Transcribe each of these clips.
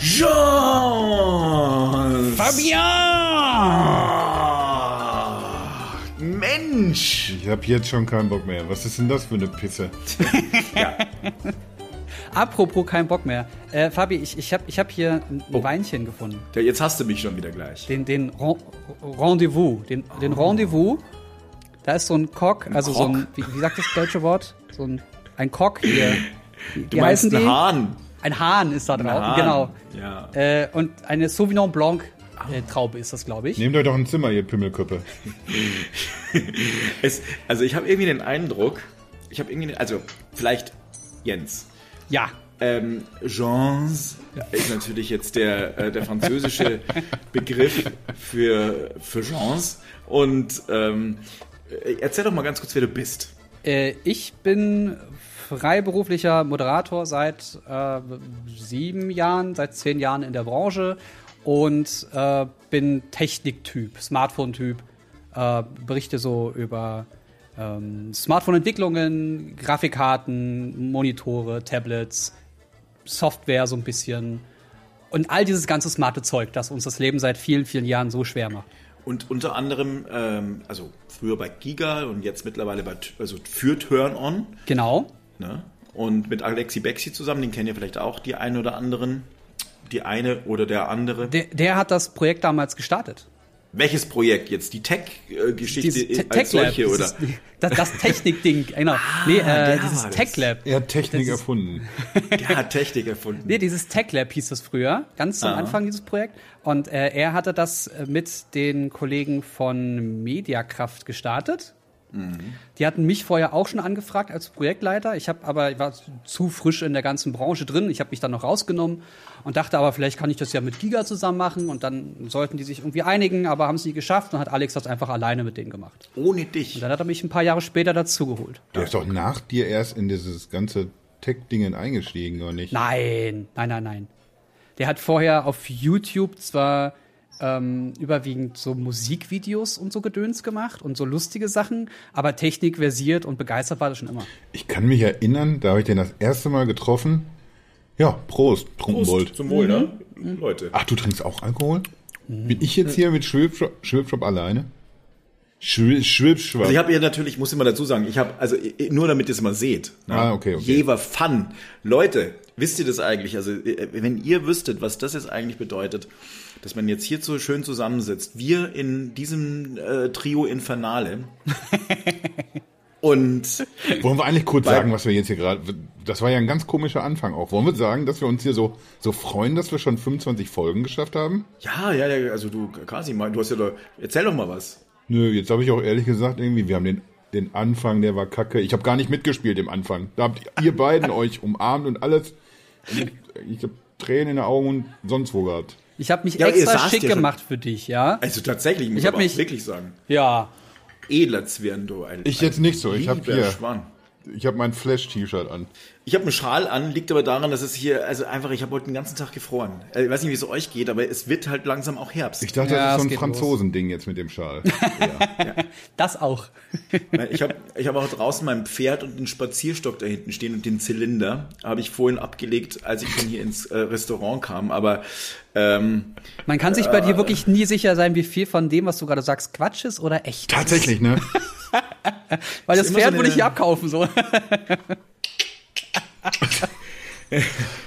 Jean! Fabian! Mensch! Ich habe jetzt schon keinen Bock mehr. Was ist denn das für eine Pisse? Apropos kein Bock mehr. Äh, Fabi, ich, ich habe ich hab hier ein Oh. Weinchen gefunden. Ja, jetzt hast du mich schon wieder gleich. Den, den Ren- Rendezvous. Den, den Rendezvous. Da ist so ein Cock, also so ein, wie, wie sagt das deutsche Wort? So ein, ein Cock hier. Wie, Du wie meinst einen Hahn. Ein Hahn ist da drauf, genau. Ja. Äh, und eine Sauvignon Blanc äh, Traube ist das, glaube ich. Nehmt euch doch ein Zimmer, ihr Pimmelköppe. Es, also ich habe irgendwie den Eindruck, ich habe irgendwie, den, also vielleicht Jens. Ja. Ähm, Jeans ist natürlich jetzt der, äh, der französische Begriff für, für Jeans. Und ähm, äh, erzähl doch mal ganz kurz, wer du bist. Äh, ich bin freiberuflicher Moderator seit äh, sieben Jahren, seit zehn Jahren in der Branche und äh, bin Techniktyp, Smartphone-Typ, äh, berichte so über ähm, Smartphone-Entwicklungen, Grafikkarten, Monitore, Tablets, Software so ein bisschen und all dieses ganze smarte Zeug, das uns das Leben seit vielen, vielen Jahren so schwer macht. Und unter anderem, ähm, also früher bei Giga und jetzt mittlerweile bei, also für Turn On. Genau. Ne? Und mit Alexi Bexi zusammen, den kennen ja vielleicht auch die einen oder anderen. Die eine oder der andere. Der, der hat das Projekt damals gestartet. Welches Projekt jetzt? Die Tech-Geschichte Te- als Tech Lab, solche, oder? Das, das Technik-Ding, genau. nee, äh, der dieses. Tech Lab. Er hat Technik Das ist- erfunden. Der hat Technik erfunden. Nee, dieses Tech Lab hieß das früher, ganz zum Ah. Anfang dieses Projekt. Und äh, er hatte das äh, mit den Kollegen von Mediakraft gestartet. Die hatten mich vorher auch schon angefragt als Projektleiter. Ich habe aber ich war zu frisch in der ganzen Branche drin. Ich habe mich dann noch rausgenommen und dachte aber, vielleicht kann ich das ja mit Giga zusammen machen. Und dann sollten die sich irgendwie einigen, aber haben es nie geschafft. Und hat Alex das einfach alleine mit denen gemacht. Ohne dich. Dann hat er mich ein paar Jahre später dazugeholt. Der ist doch nach dir erst in dieses ganze Tech-Dingen eingestiegen, oder nicht? Nein, nein, nein, nein. Der hat vorher auf YouTube zwar ähm, überwiegend so Musikvideos und so Gedöns gemacht und so lustige Sachen, aber Technik versiert und begeistert war er schon immer. Ich kann mich erinnern, da habe ich den das erste Mal getroffen. Ja, Prost, Trunkenbold. Zum Wohl, ne? Mhm. Leute. Ach, du trinkst auch Alkohol? Bin ich jetzt hier mit Schwibschwab Schwibschwab alleine? Schwib- Schwibschwab. Also ich habe ja natürlich, ich muss immer dazu sagen, ich habe, also nur damit ihr es mal seht. Ne? Ah, okay, okay. Jever Fun. Leute, wisst ihr das eigentlich? Also äh, wenn ihr wüsstet, was das jetzt eigentlich bedeutet, dass man jetzt hier so schön zusammensitzt, wir in diesem äh, Trio Infernale und Wollen wir eigentlich kurz sagen, was wir jetzt hier gerade. Das war ja ein ganz komischer Anfang auch. Wollen wir sagen, dass wir uns hier so, so freuen, dass wir schon 25 Folgen geschafft haben? ja, ja, ja, also du, Kasi, du hast ja doch, erzähl doch mal was. Nö, jetzt habe ich auch ehrlich gesagt irgendwie, wir haben den, den Anfang, der war kacke. Ich habe gar nicht mitgespielt im Anfang. Da habt ihr beiden euch umarmt und alles. Und ich ich habe Tränen in den Augen und sonst wo gehabt. Ich habe mich Ja, extra schick ja schon- gemacht für dich, ja? Also tatsächlich, ich muss Ich hab aber mich- wirklich sagen, Ja. edler Zwirndo. Ein, Ich jetzt nicht so. Ich habe hier, Schwan. ich habe mein Flash-T-Shirt an. Ich habe einen Schal an, liegt aber daran, dass es hier, also einfach, ich habe heute den ganzen Tag gefroren. Äh, Ich weiß nicht, wie es euch geht, aber es wird halt langsam auch Herbst. Ich dachte, Ja, das es ist so ein Franzosending jetzt mit dem Schal. Das auch. Ich habe ich hab auch draußen mein Pferd und den Spazierstock da hinten stehen und den Zylinder habe ich vorhin abgelegt, als ich schon hier ins äh, Restaurant kam. Aber ähm, Man kann sich bei dir wirklich nie sicher sein, wie viel von dem, was du gerade sagst, Quatsch ist oder echt. Tatsächlich, ne? Weil das Ist immer Pferd so würde ich eine- hier abkaufen, so.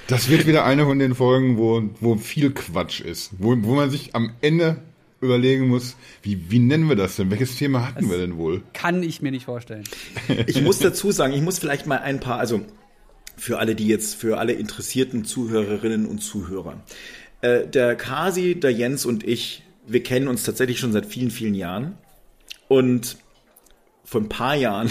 Das wird wieder eine von den Folgen, wo, wo viel Quatsch ist. Wo, wo man sich am Ende überlegen muss, wie, wie nennen wir das denn? Welches Thema hatten wir denn wohl? Kann ich mir nicht vorstellen. ich muss dazu sagen, ich muss vielleicht mal ein paar, also für alle, die jetzt, für alle interessierten Zuhörerinnen und Zuhörer. Äh, der Kasi, der Jens und ich, wir kennen uns tatsächlich schon seit vielen, vielen Jahren. Und vor ein paar Jahren,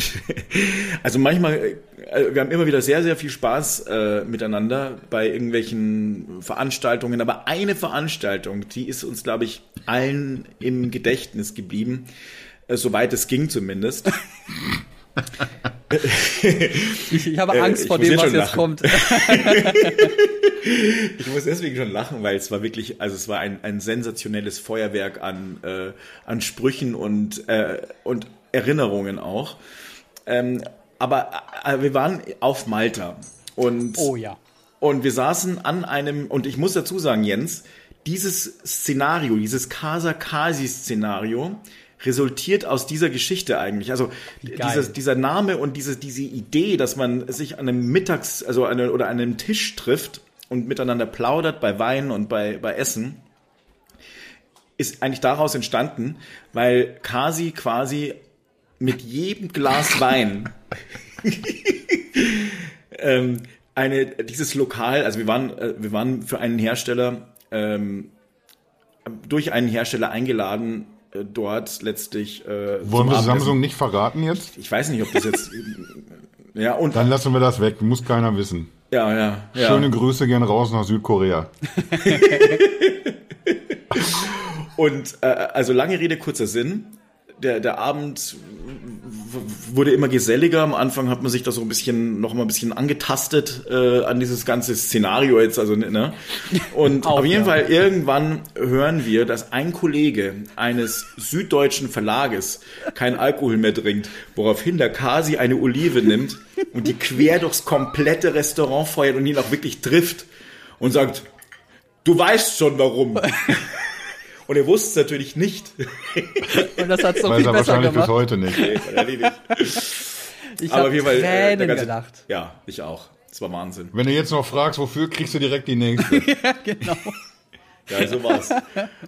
also manchmal, äh, wir haben immer wieder sehr, sehr viel Spaß äh, miteinander bei irgendwelchen Veranstaltungen, aber eine Veranstaltung, die ist uns, glaube ich, allen im Gedächtnis geblieben, äh, soweit es ging zumindest. Ich, habe Äh, Angst vor dem, jetzt was jetzt lachen. kommt. Ich muss deswegen schon lachen, weil es war wirklich, also es war ein, ein sensationelles Feuerwerk an, äh, an Sprüchen und, äh, und Erinnerungen auch. Ähm, aber äh, wir waren auf Malta und Oh ja. Und wir saßen an einem, und ich muss dazu sagen, Jens, dieses Szenario, dieses Casa-Kasi-Szenario resultiert aus dieser Geschichte eigentlich. Also geil. dieser, Name und diese, diese Idee, dass man sich an einem Mittags-, also an, oder an einem Tisch trifft und miteinander plaudert bei Wein und bei, bei Essen, ist eigentlich daraus entstanden, weil Kasi quasi mit jedem Glas Wein ähm, eine dieses Lokal, also wir waren äh, wir waren für einen Hersteller ähm, durch einen Hersteller eingeladen, äh, dort letztlich. Äh, Wollen wir Abendessen. Samsung nicht verraten jetzt? Ich weiß nicht, ob das jetzt. ja und Dann lassen wir das weg, muss keiner wissen. ja ja ja. Schöne Grüße gehen raus nach Südkorea. Und äh, also lange Rede, kurzer Sinn. Der, der Abend wurde immer geselliger. Am Anfang hat man sich da so ein bisschen noch mal ein bisschen angetastet äh, an dieses ganze Szenario jetzt. Also ne. Und Auch, auf jeden ja. Fall irgendwann hören wir, dass ein Kollege eines süddeutschen Verlages kein Alkohol mehr trinkt, woraufhin der Kasi eine Olive nimmt und die quer durchs komplette Restaurant feuert und ihn auch wirklich trifft und sagt, du weißt schon warum. Und er wusste es natürlich nicht. Und das hat so Weiß viel besser wahrscheinlich bis gemacht. heute nicht. Ich Aber habe auf jeden Fall, äh, Tränen ganze- gelacht. Ja, ich auch. Das war Wahnsinn. Wenn du jetzt noch fragst, wofür, kriegst du direkt die nächste. Genau. Ja, so war's.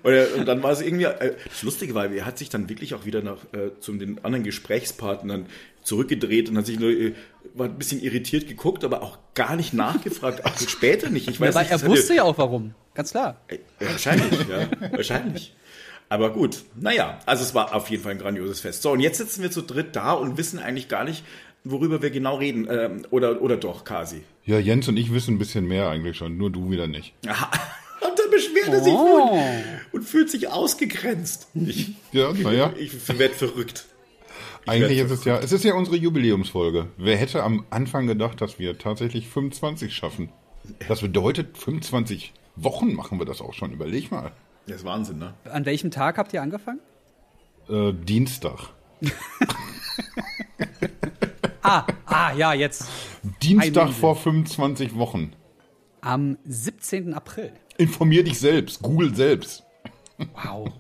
Und, äh, und dann war es irgendwie, äh, das Lustige war, er hat sich dann wirklich auch wieder nach, äh, zu den anderen Gesprächspartnern zurückgedreht und hat sich nur, äh, war ein bisschen irritiert geguckt, aber auch gar nicht nachgefragt, auch später nicht. Ich weiß Weil nicht, er wusste ja auch warum. Ganz klar. Äh, Wahrscheinlich, ja. Wahrscheinlich. Aber gut, naja, also es war auf jeden Fall ein grandioses Fest. So, und jetzt sitzen wir zu dritt da und wissen eigentlich gar nicht, worüber wir genau reden. Ähm, oder, oder doch, Kasi. Ja, Jens und ich wissen ein bisschen mehr eigentlich schon, nur du wieder nicht. Aha. Und dann beschwert er sich Oh. wohl und fühlt sich ausgegrenzt. Ich, Ja, naja. ich werde verrückt. Eigentlich werd ist es ja, es ist ja unsere Jubiläumsfolge. Wer hätte am Anfang gedacht, dass wir tatsächlich 25 schaffen? Das bedeutet, 25 Wochen machen wir das auch schon. Überleg mal. Das ist Wahnsinn, ne? An welchem Tag habt ihr angefangen? Äh, Dienstag. Ah, ah, ja, jetzt. Dienstag vor 25 Wochen. Am 17. April. Informier dich selbst. Google selbst. Wow.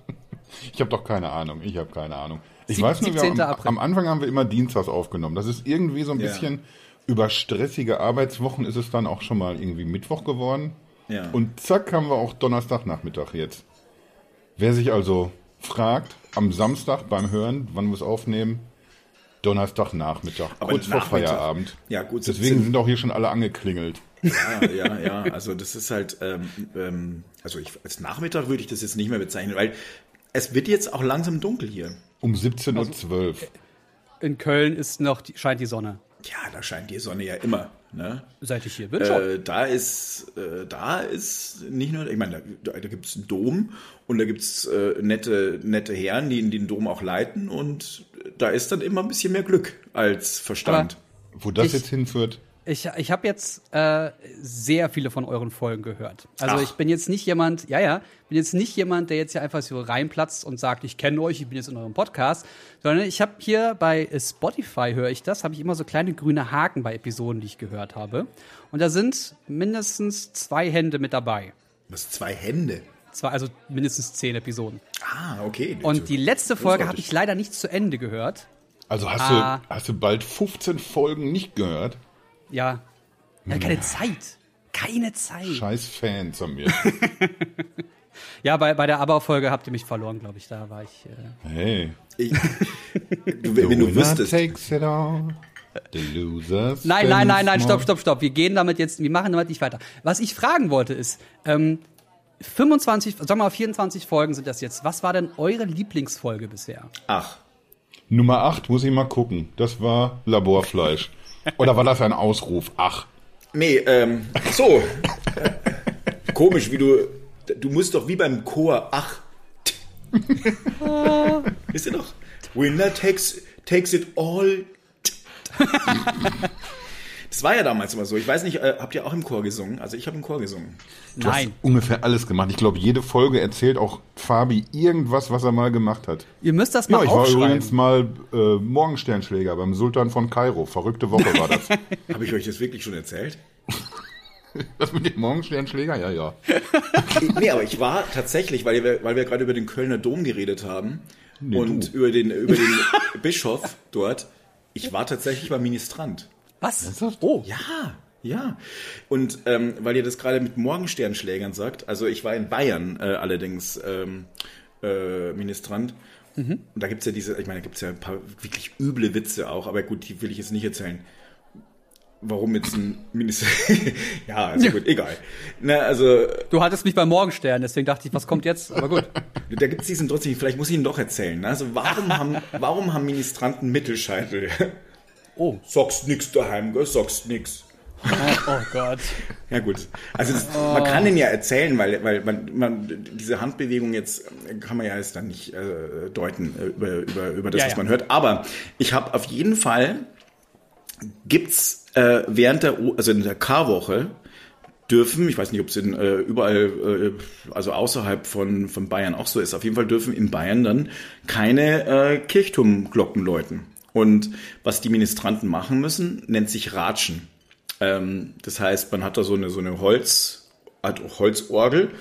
Ich habe doch keine Ahnung. Ich habe keine Ahnung. Ich Sieb- weiß nur, wir 17. haben, April. am Anfang haben wir immer Dienstags aufgenommen. Das ist irgendwie so ein Ja. bisschen über stressige Arbeitswochen ist es dann auch schon mal irgendwie Mittwoch geworden. Ja. Und zack haben wir auch Donnerstagnachmittag jetzt. Wer sich also fragt, am Samstag beim Hören, wann wir es aufnehmen, Donnerstagnachmittag, Aber kurz vor Nachmittag. Feierabend. Ja, gut, Deswegen 17. sind auch hier schon alle angeklingelt. Ja, ja, ja. Also das ist halt, ähm, ähm, also ich, als Nachmittag würde ich das jetzt nicht mehr bezeichnen, weil es wird jetzt auch langsam dunkel hier. Um 17.12 Uhr. In Köln ist noch die, scheint die Sonne. Ja, da scheint die Sonne ja immer. Ne? Seit ich hier bin schon. Äh, da ist, äh, da ist nicht nur, ich meine, da, da gibt es einen Dom und da gibt es äh, nette, nette Herren, die den Dom auch leiten und da ist dann immer ein bisschen mehr Glück als Verstand. Wo das Ich- jetzt hinführt, Ich, ich habe jetzt äh, sehr viele von euren Folgen gehört. Also Ach. ich bin jetzt nicht jemand, ja, ja, bin jetzt nicht jemand, der jetzt hier einfach so reinplatzt und sagt, ich kenne euch, ich bin jetzt in eurem Podcast, sondern ich habe hier bei Spotify höre ich das, habe ich immer so kleine grüne Haken bei Episoden, die ich gehört habe. Und da sind mindestens zwei Hände mit dabei. Was zwei Hände. Zwei, also mindestens zehn Episoden. Ah, okay. Und die letzte Folge habe ich leider nicht zu Ende gehört. also hast, Ah. du, hast du bald 15 Folgen nicht gehört? Ja. ja keine Zeit. Keine Zeit. Scheiß Fans haben wir. Ja, bei, bei der Aber-Folge habt ihr mich verloren, glaube ich. Da war ich. Äh, Hey. Ich, du, wenn du wüsstest. takes it all. The losers Nein, nein, nein, nein, stopp, stopp, stopp. Wir gehen damit jetzt, wir machen damit nicht weiter. Was ich fragen wollte ist, ähm, 25, sagen wir mal 24 Folgen sind das jetzt. Was war denn eure Lieblingsfolge bisher? Ach, Nummer 8 muss ich mal gucken. Das war Laborfleisch. Oder war das ein Ausruf? Ach. nee, ähm, so. Komisch, wie du, du musst doch wie beim Chor, ach. Wisst ihr doch? Winner takes, takes it all. Das war ja damals immer so. Ich weiß nicht, äh, habt ihr auch im Chor gesungen? Also ich habe im Chor gesungen. Du hast Nein. ungefähr alles gemacht. Ich glaube, jede Folge erzählt auch Fabi irgendwas, was er mal gemacht hat. Ihr müsst das mal Ja, ich war aufschreiben. übrigens mal äh, Morgensternschläger beim Sultan von Kairo. Verrückte Woche war das. Habe ich euch das wirklich schon erzählt? Das mit dem Morgensternschläger? Ja, ja. nee, aber ich war tatsächlich, weil wir, weil wir gerade über den Kölner Dom geredet haben Nee, und du. über den, über den Bischof dort, ich war tatsächlich beim Ministrant. Was? Oh. Ja, ja. Und ähm, weil ihr das gerade mit Morgensternschlägern sagt, also ich war in Bayern äh, allerdings ähm, äh, Ministrant. Und da gibt's ja diese, ich meine, da gibt's ja ein paar wirklich üble Witze auch, aber gut, die will ich jetzt nicht erzählen. Warum jetzt ein Minister. ja, also gut, egal. Na, also, Du hattest mich beim Morgenstern, deswegen dachte ich, was kommt jetzt? Aber gut. da gibt's diesen trotzdem, vielleicht muss ich ihn doch erzählen. Ne? Also, warum haben, warum haben Ministranten Mittelscheitel? Oh. Sagst nix daheim, gell? Sagst nix. Oh, oh Gott. Ja gut, also das, man kann den ja erzählen, weil, weil man, man diese Handbewegung jetzt kann man ja jetzt dann nicht äh, deuten äh, über, über, über das, Ja, was ja. man hört. Aber ich habe auf jeden Fall gibt's äh, während der O- also in der Karwoche dürfen, ich weiß nicht, ob es in äh, überall, äh, also außerhalb von, von Bayern auch so ist, auf jeden Fall dürfen in Bayern dann keine äh, Kirchturmglocken läuten. Und was die Ministranten machen müssen, nennt sich Ratschen. Ähm, das heißt, man hat da so eine, so eine Holz, halt Holzorgel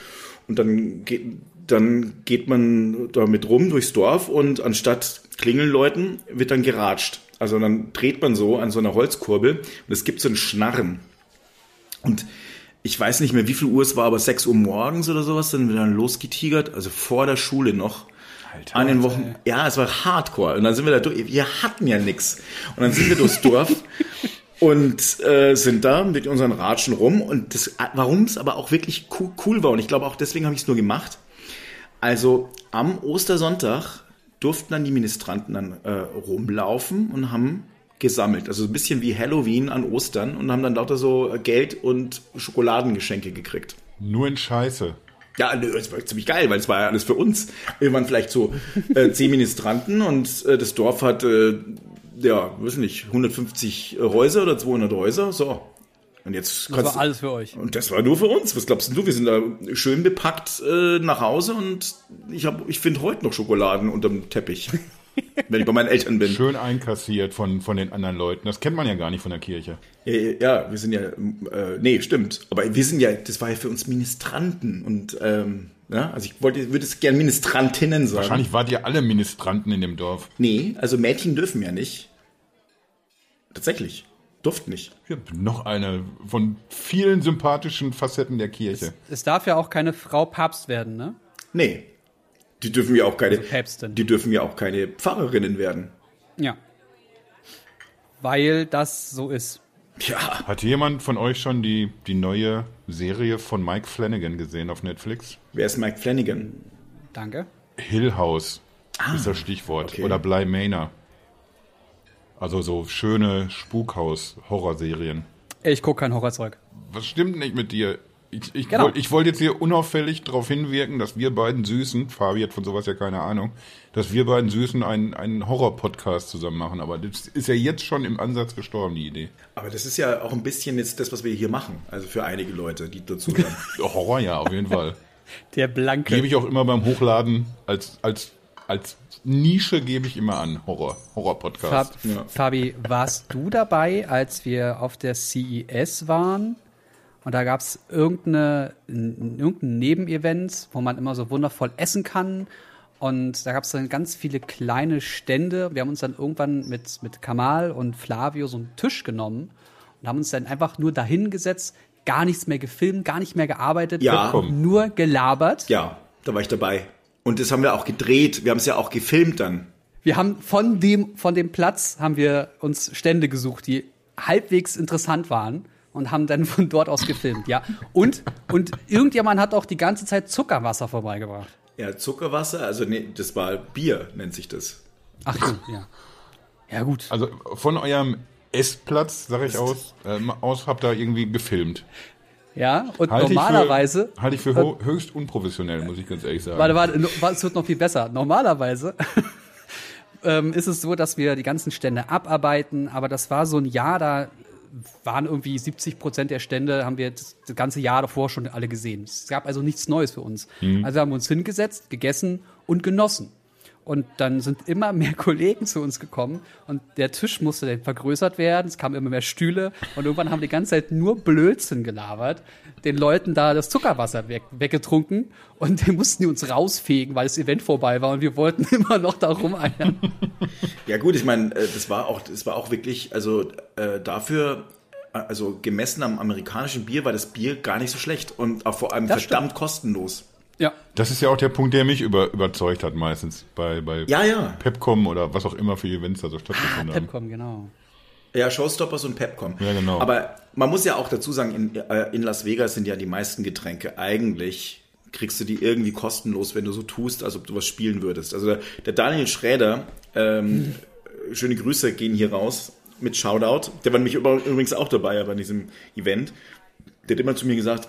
und dann geht, dann geht man damit rum durchs Dorf und anstatt Klingeln läuten, wird dann geratscht. Also dann dreht man so an so einer Holzkurbel und es gibt so ein Schnarren. Und ich weiß nicht mehr, wie viel Uhr es war, aber 6 Uhr morgens oder sowas, sind wir dann losgetigert, also vor der Schule noch. Alter, an den Wochen. Ja, es war Hardcore. Und dann sind wir da durch. Wir hatten ja nix. Und dann sind wir durchs Dorf und äh, sind da mit unseren Ratschen rum. Und das, warum es aber auch wirklich cool, cool war, und ich glaube auch deswegen habe ich es nur gemacht. Also am Ostersonntag durften dann die Ministranten dann äh, rumlaufen und haben gesammelt. Also ein bisschen wie Halloween an Ostern und haben dann lauter so Geld und Schokoladengeschenke gekriegt. Nur in Scheiße. Ja, es war ziemlich geil, weil es war ja alles für uns. Wir waren vielleicht so äh, zehn Ministranten und äh, das Dorf hat, äh, ja, weiß nicht, 150 Häuser oder 200 Häuser. So. Und jetzt Das war alles für euch. und das war nur für uns. Was glaubst du? Wir sind da schön bepackt äh, nach Hause und ich hab, ich finde heute noch Schokoladen unterm Teppich, wenn ich bei meinen Eltern bin. Schön einkassiert von, von den anderen Leuten. Das kennt man ja gar nicht von der Kirche. Ja, ja, wir sind ja, äh, nee, stimmt. Aber wir sind ja, das war ja für uns Ministranten und ähm, ja, also ich wollte, würde es gerne Ministrantinnen sagen. Wahrscheinlich wart ihr alle Ministranten in dem Dorf. Nee, also Mädchen dürfen ja nicht. Tatsächlich. Durften nicht. Ja, noch eine von vielen sympathischen Facetten der Kirche. Es darf ja auch keine Frau Papst werden, ne? Nee. Die dürfen ja auch keine, Also Päpstin. die dürfen ja auch keine Pfarrerinnen werden. Ja. Weil das so ist. Ja. Hat jemand von euch schon die, die neue Serie von Mike Flanagan gesehen auf Netflix? Wer ist Mike Flanagan? Danke. Hill House ist das Stichwort. okay. Oder Bly Manor. Also so schöne Spukhaus-Horrorserien. Ich gucke kein Horrorzeug. Was stimmt nicht mit dir? Ich, ich Genau. wollte ich wollte jetzt hier unauffällig darauf hinwirken, dass wir beiden Süßen, Fabi hat von sowas ja keine Ahnung, dass wir beiden Süßen einen, einen Horror-Podcast zusammen machen. Aber das ist ja jetzt schon im Ansatz gestorben, die Idee. Aber das ist ja auch ein bisschen jetzt das, was wir hier machen. Also für einige Leute, die dazu hören. Horror ja, auf jeden Fall. Der Blanke. Gebe ich auch immer beim Hochladen als, als, als Nische gebe ich immer an. Horror. Horror-Podcast. Fab, Fabi, warst du dabei, als wir auf der CES waren? Und da gab es irgendeine, irgendein Nebenevent, wo man immer so wundervoll essen kann. Und da gab es dann ganz viele kleine Stände. Wir haben uns dann irgendwann mit, mit Kamal und Flavio so einen Tisch genommen und haben uns dann einfach nur dahin gesetzt, gar nichts mehr gefilmt, gar nicht mehr gearbeitet, Ja. nur gelabert. ja, da war ich dabei. Und das haben wir auch gedreht. Wir haben es ja auch gefilmt dann. Wir haben von dem, von dem Platz haben wir uns Stände gesucht, die halbwegs interessant waren und haben dann von dort aus gefilmt, ja. Und, und irgendjemand hat auch die ganze Zeit Zuckerwasser vorbeigebracht. Ja, Zuckerwasser, also nee, das war Bier, nennt sich das. Ach so, ja. Ja, gut. Also von eurem Essplatz, sag ich aus, ähm, aus habt ihr irgendwie gefilmt. Ja, und Halte normalerweise. Ich für, halte ich für ho- höchst unprofessionell, muss ich ganz ehrlich sagen. Warte, warte, no- es wird noch viel besser. Normalerweise ähm, ist es so, dass wir die ganzen Stände abarbeiten, aber das war so ein Jahr, da waren irgendwie 70 Prozent der Stände, haben wir das, das ganze Jahr davor schon alle gesehen. Es gab also nichts Neues für uns. Also haben wir uns hingesetzt, gegessen und genossen. Und dann sind immer mehr Kollegen zu uns gekommen und der Tisch musste dann vergrößert werden. Es kamen immer mehr Stühle und irgendwann haben wir die ganze Zeit nur Blödsinn gelabert, den Leuten da das Zuckerwasser weg, weggetrunken und den mussten die uns rausfegen, weil das Event vorbei war und wir wollten immer noch da rumeiern. Ja gut, ich meine, äh, das war auch, das war auch wirklich, also äh, dafür, äh, also gemessen am amerikanischen Bier war das Bier gar nicht so schlecht und auch vor allem Das verdammt kostenlos. Ja. Das ist ja auch der Punkt, der mich über, überzeugt hat meistens bei, bei Ja, ja. Pepcom oder was auch immer für Events da so stattgefunden haben. Pepcom, genau. Ja, Showstoppers und Pepcom. Ja, genau. Aber man muss ja auch dazu sagen, in, äh, in Las Vegas sind ja die meisten Getränke eigentlich kriegst du die irgendwie kostenlos, wenn du so tust, als ob du was spielen würdest. Also der, Daniel Schräder, ähm, schöne Grüße gehen hier raus mit Shoutout. Der war nämlich übrigens auch dabei bei diesem Event. Der hat immer zu mir gesagt,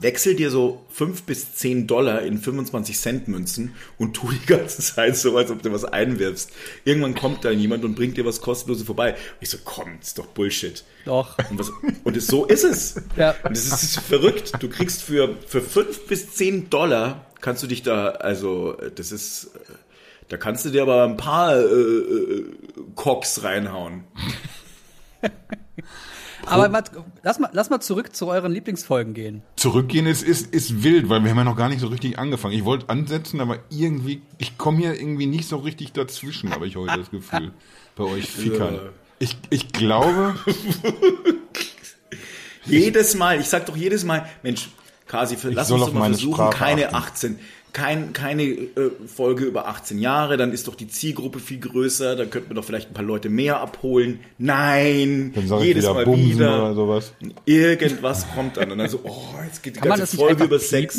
wechsel dir so fünf bis zehn Dollar in 25 Cent Münzen und tu die ganze Zeit so, als ob du was einwirfst. Irgendwann kommt da jemand und bringt dir was kostenloses vorbei. Und ich so, komm, das ist doch Bullshit. Doch. Und, was, und es, so ist es. Ja. Und es ist verrückt. Du kriegst für, für fünf bis zehn Dollar kannst du dich da, also, das ist, da kannst du dir aber ein paar äh, äh, Cocks reinhauen. Aber wart, lass, mal, lass mal zurück zu euren Lieblingsfolgen gehen. Zurückgehen ist, ist, ist wild, weil wir haben ja noch gar nicht so richtig angefangen. Ich wollte ansetzen, aber irgendwie, ich komme hier irgendwie nicht so richtig dazwischen, habe ich heute das Gefühl. Bei euch Fickern. Ja. Ich, ich glaube, Jedes Mal, ich sag doch jedes Mal, Mensch, Kasi, lass uns doch mal versuchen, Sprache keine achten. 18, kein, keine äh, Folge über 18 Jahre, dann ist doch die Zielgruppe viel größer, dann könnten wir doch vielleicht ein paar Leute mehr abholen. Nein, dann sage ich jedes wieder Mal Bumsen wieder. oder sowas. Irgendwas kommt dann und dann so, oh, jetzt geht die Kann man ganze Folge über Sex.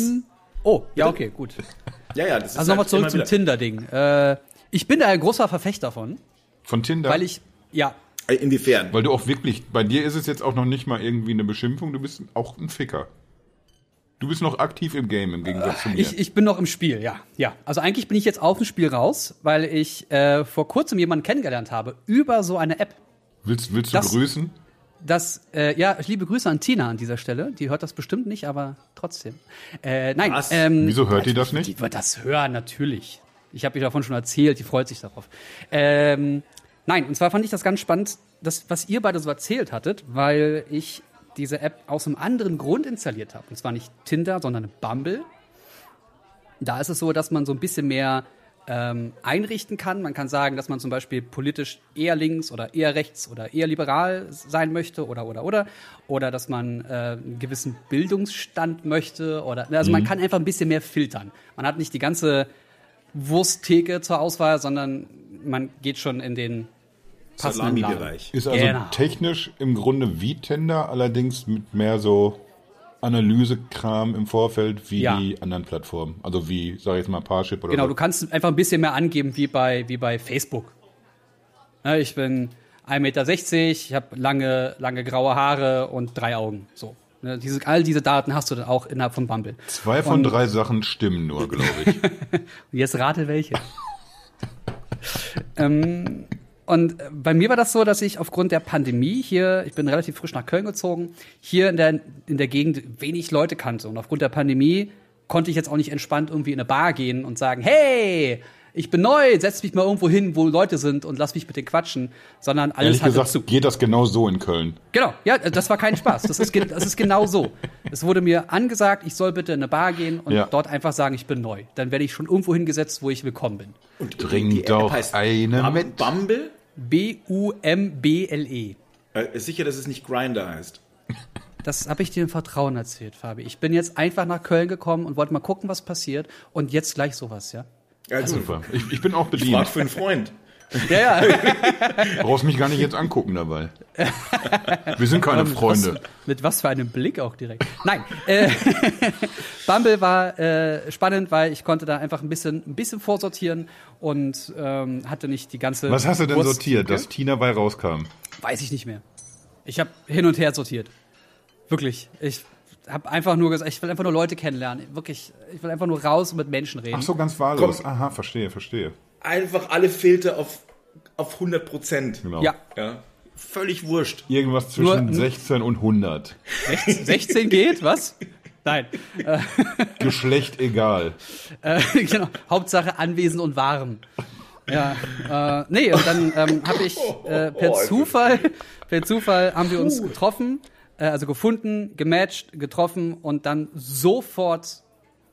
Oh, ja, okay, gut. Ja, ja, das ist Also nochmal halt zurück immer zum Tinder-Ding. Äh, ich bin da ein großer Verfechter von, Von Tinder. weil ich, ja, Inwiefern? weil du auch wirklich, bei dir ist es jetzt auch noch nicht mal irgendwie eine Beschimpfung, du bist auch ein Ficker. Du bist noch aktiv im Game im Gegensatz zu mir. ich, ich bin noch im Spiel, ja. Ja, also eigentlich bin ich jetzt aus dem Spiel raus, weil ich äh, vor kurzem jemanden kennengelernt habe über so eine App. willst willst du das- grüßen? Das, äh, ja, liebe Grüße an Tina an dieser Stelle. Die hört das bestimmt nicht, aber trotzdem. Äh, nein, Was? ähm, Wieso hört die das nicht? Die wird das hören, natürlich. Ich habe ihr davon schon erzählt, die freut sich darauf. Ähm, nein, und zwar fand ich das ganz spannend, das, was ihr beide so erzählt hattet, weil ich diese App aus einem anderen Grund installiert habe. Und zwar nicht Tinder, sondern Bumble. Da ist es so, dass man so ein bisschen mehr ähm, einrichten kann. Man kann sagen, dass man zum Beispiel politisch eher links oder eher rechts oder eher liberal sein möchte oder oder oder oder dass man äh, einen gewissen Bildungsstand möchte oder also man kann einfach ein bisschen mehr filtern. Man hat nicht die ganze Wursttheke zur Auswahl, sondern man geht schon in den. Salami-Bereich. Ist also Genau. technisch im Grunde wie Tinder, allerdings mit mehr so Analysekram im Vorfeld wie Ja. die anderen Plattformen. Also wie, sag ich jetzt mal, Parship oder Genau, so. du kannst einfach ein bisschen mehr angeben wie bei, wie bei Facebook. Ne, ich bin 1,60 Meter, ich habe lange, lange graue Haare und drei Augen. So. Ne, diese, all diese Daten hast du dann auch innerhalb von Bumble. Zwei von Und- drei Sachen stimmen nur, glaube ich. Jetzt rate welche. ähm, und äh, bei mir war das so, dass ich aufgrund der Pandemie hier, ich bin relativ frisch nach Köln gezogen, hier in der, in der Gegend wenig Leute kannte. Und aufgrund der Pandemie konnte ich jetzt auch nicht entspannt irgendwie in eine Bar gehen und sagen, hey, ich bin neu, setz mich mal irgendwo hin, wo Leute sind und lass mich mit denen quatschen, sondern alles Ehrlich gesagt zu. geht das genau so in Köln. Genau, ja, das war kein Spaß. Das ist, das ist genau so. Es wurde mir angesagt, ich soll bitte in eine Bar gehen und Ja. dort einfach sagen, ich bin neu. Dann werde ich schon irgendwo hingesetzt, wo ich willkommen bin. Und Trink die App doch heißt eine Bum- mit. Bumble? B-U-M-B-L-E. Äh, ist sicher, dass es nicht Grinder heißt. Das habe ich dir im Vertrauen erzählt, Fabi. Ich bin jetzt einfach nach Köln gekommen und wollte mal gucken, was passiert. Und jetzt gleich sowas, ja? Ja, du, Super. Ich, ich bin auch frag bedient. für einen Freund. Ja, ja. Brauchst mich gar nicht jetzt angucken dabei. Wir sind keine Freunde. Was, mit was für einem Blick auch direkt. Nein, äh, Bumble war äh, spannend, weil ich konnte da einfach ein bisschen, ein bisschen vorsortieren und ähm, hatte nicht die ganze. Was hast du denn Wurst- sortiert, dass Tina bei rauskam? Weiß ich nicht mehr. Ich habe hin und her sortiert. Wirklich. Ich habe einfach nur gesagt, ich will einfach nur Leute kennenlernen. Wirklich. Ich will einfach nur raus und mit Menschen reden. Ach so, ganz wahllos. Komm. Aha, verstehe, verstehe. Einfach alle Filter auf, auf 100 Prozent. Genau. Ja. Ja. Völlig wurscht. Irgendwas zwischen Nur- 16 und 100. 16 geht, was? Nein. Geschlecht egal. Äh, genau. Hauptsache anwesend und warm. Ja, äh, nee, und dann ähm, habe ich äh, per Zufall, per Zufall haben wir uns getroffen, äh, also gefunden, gematcht, getroffen und dann sofort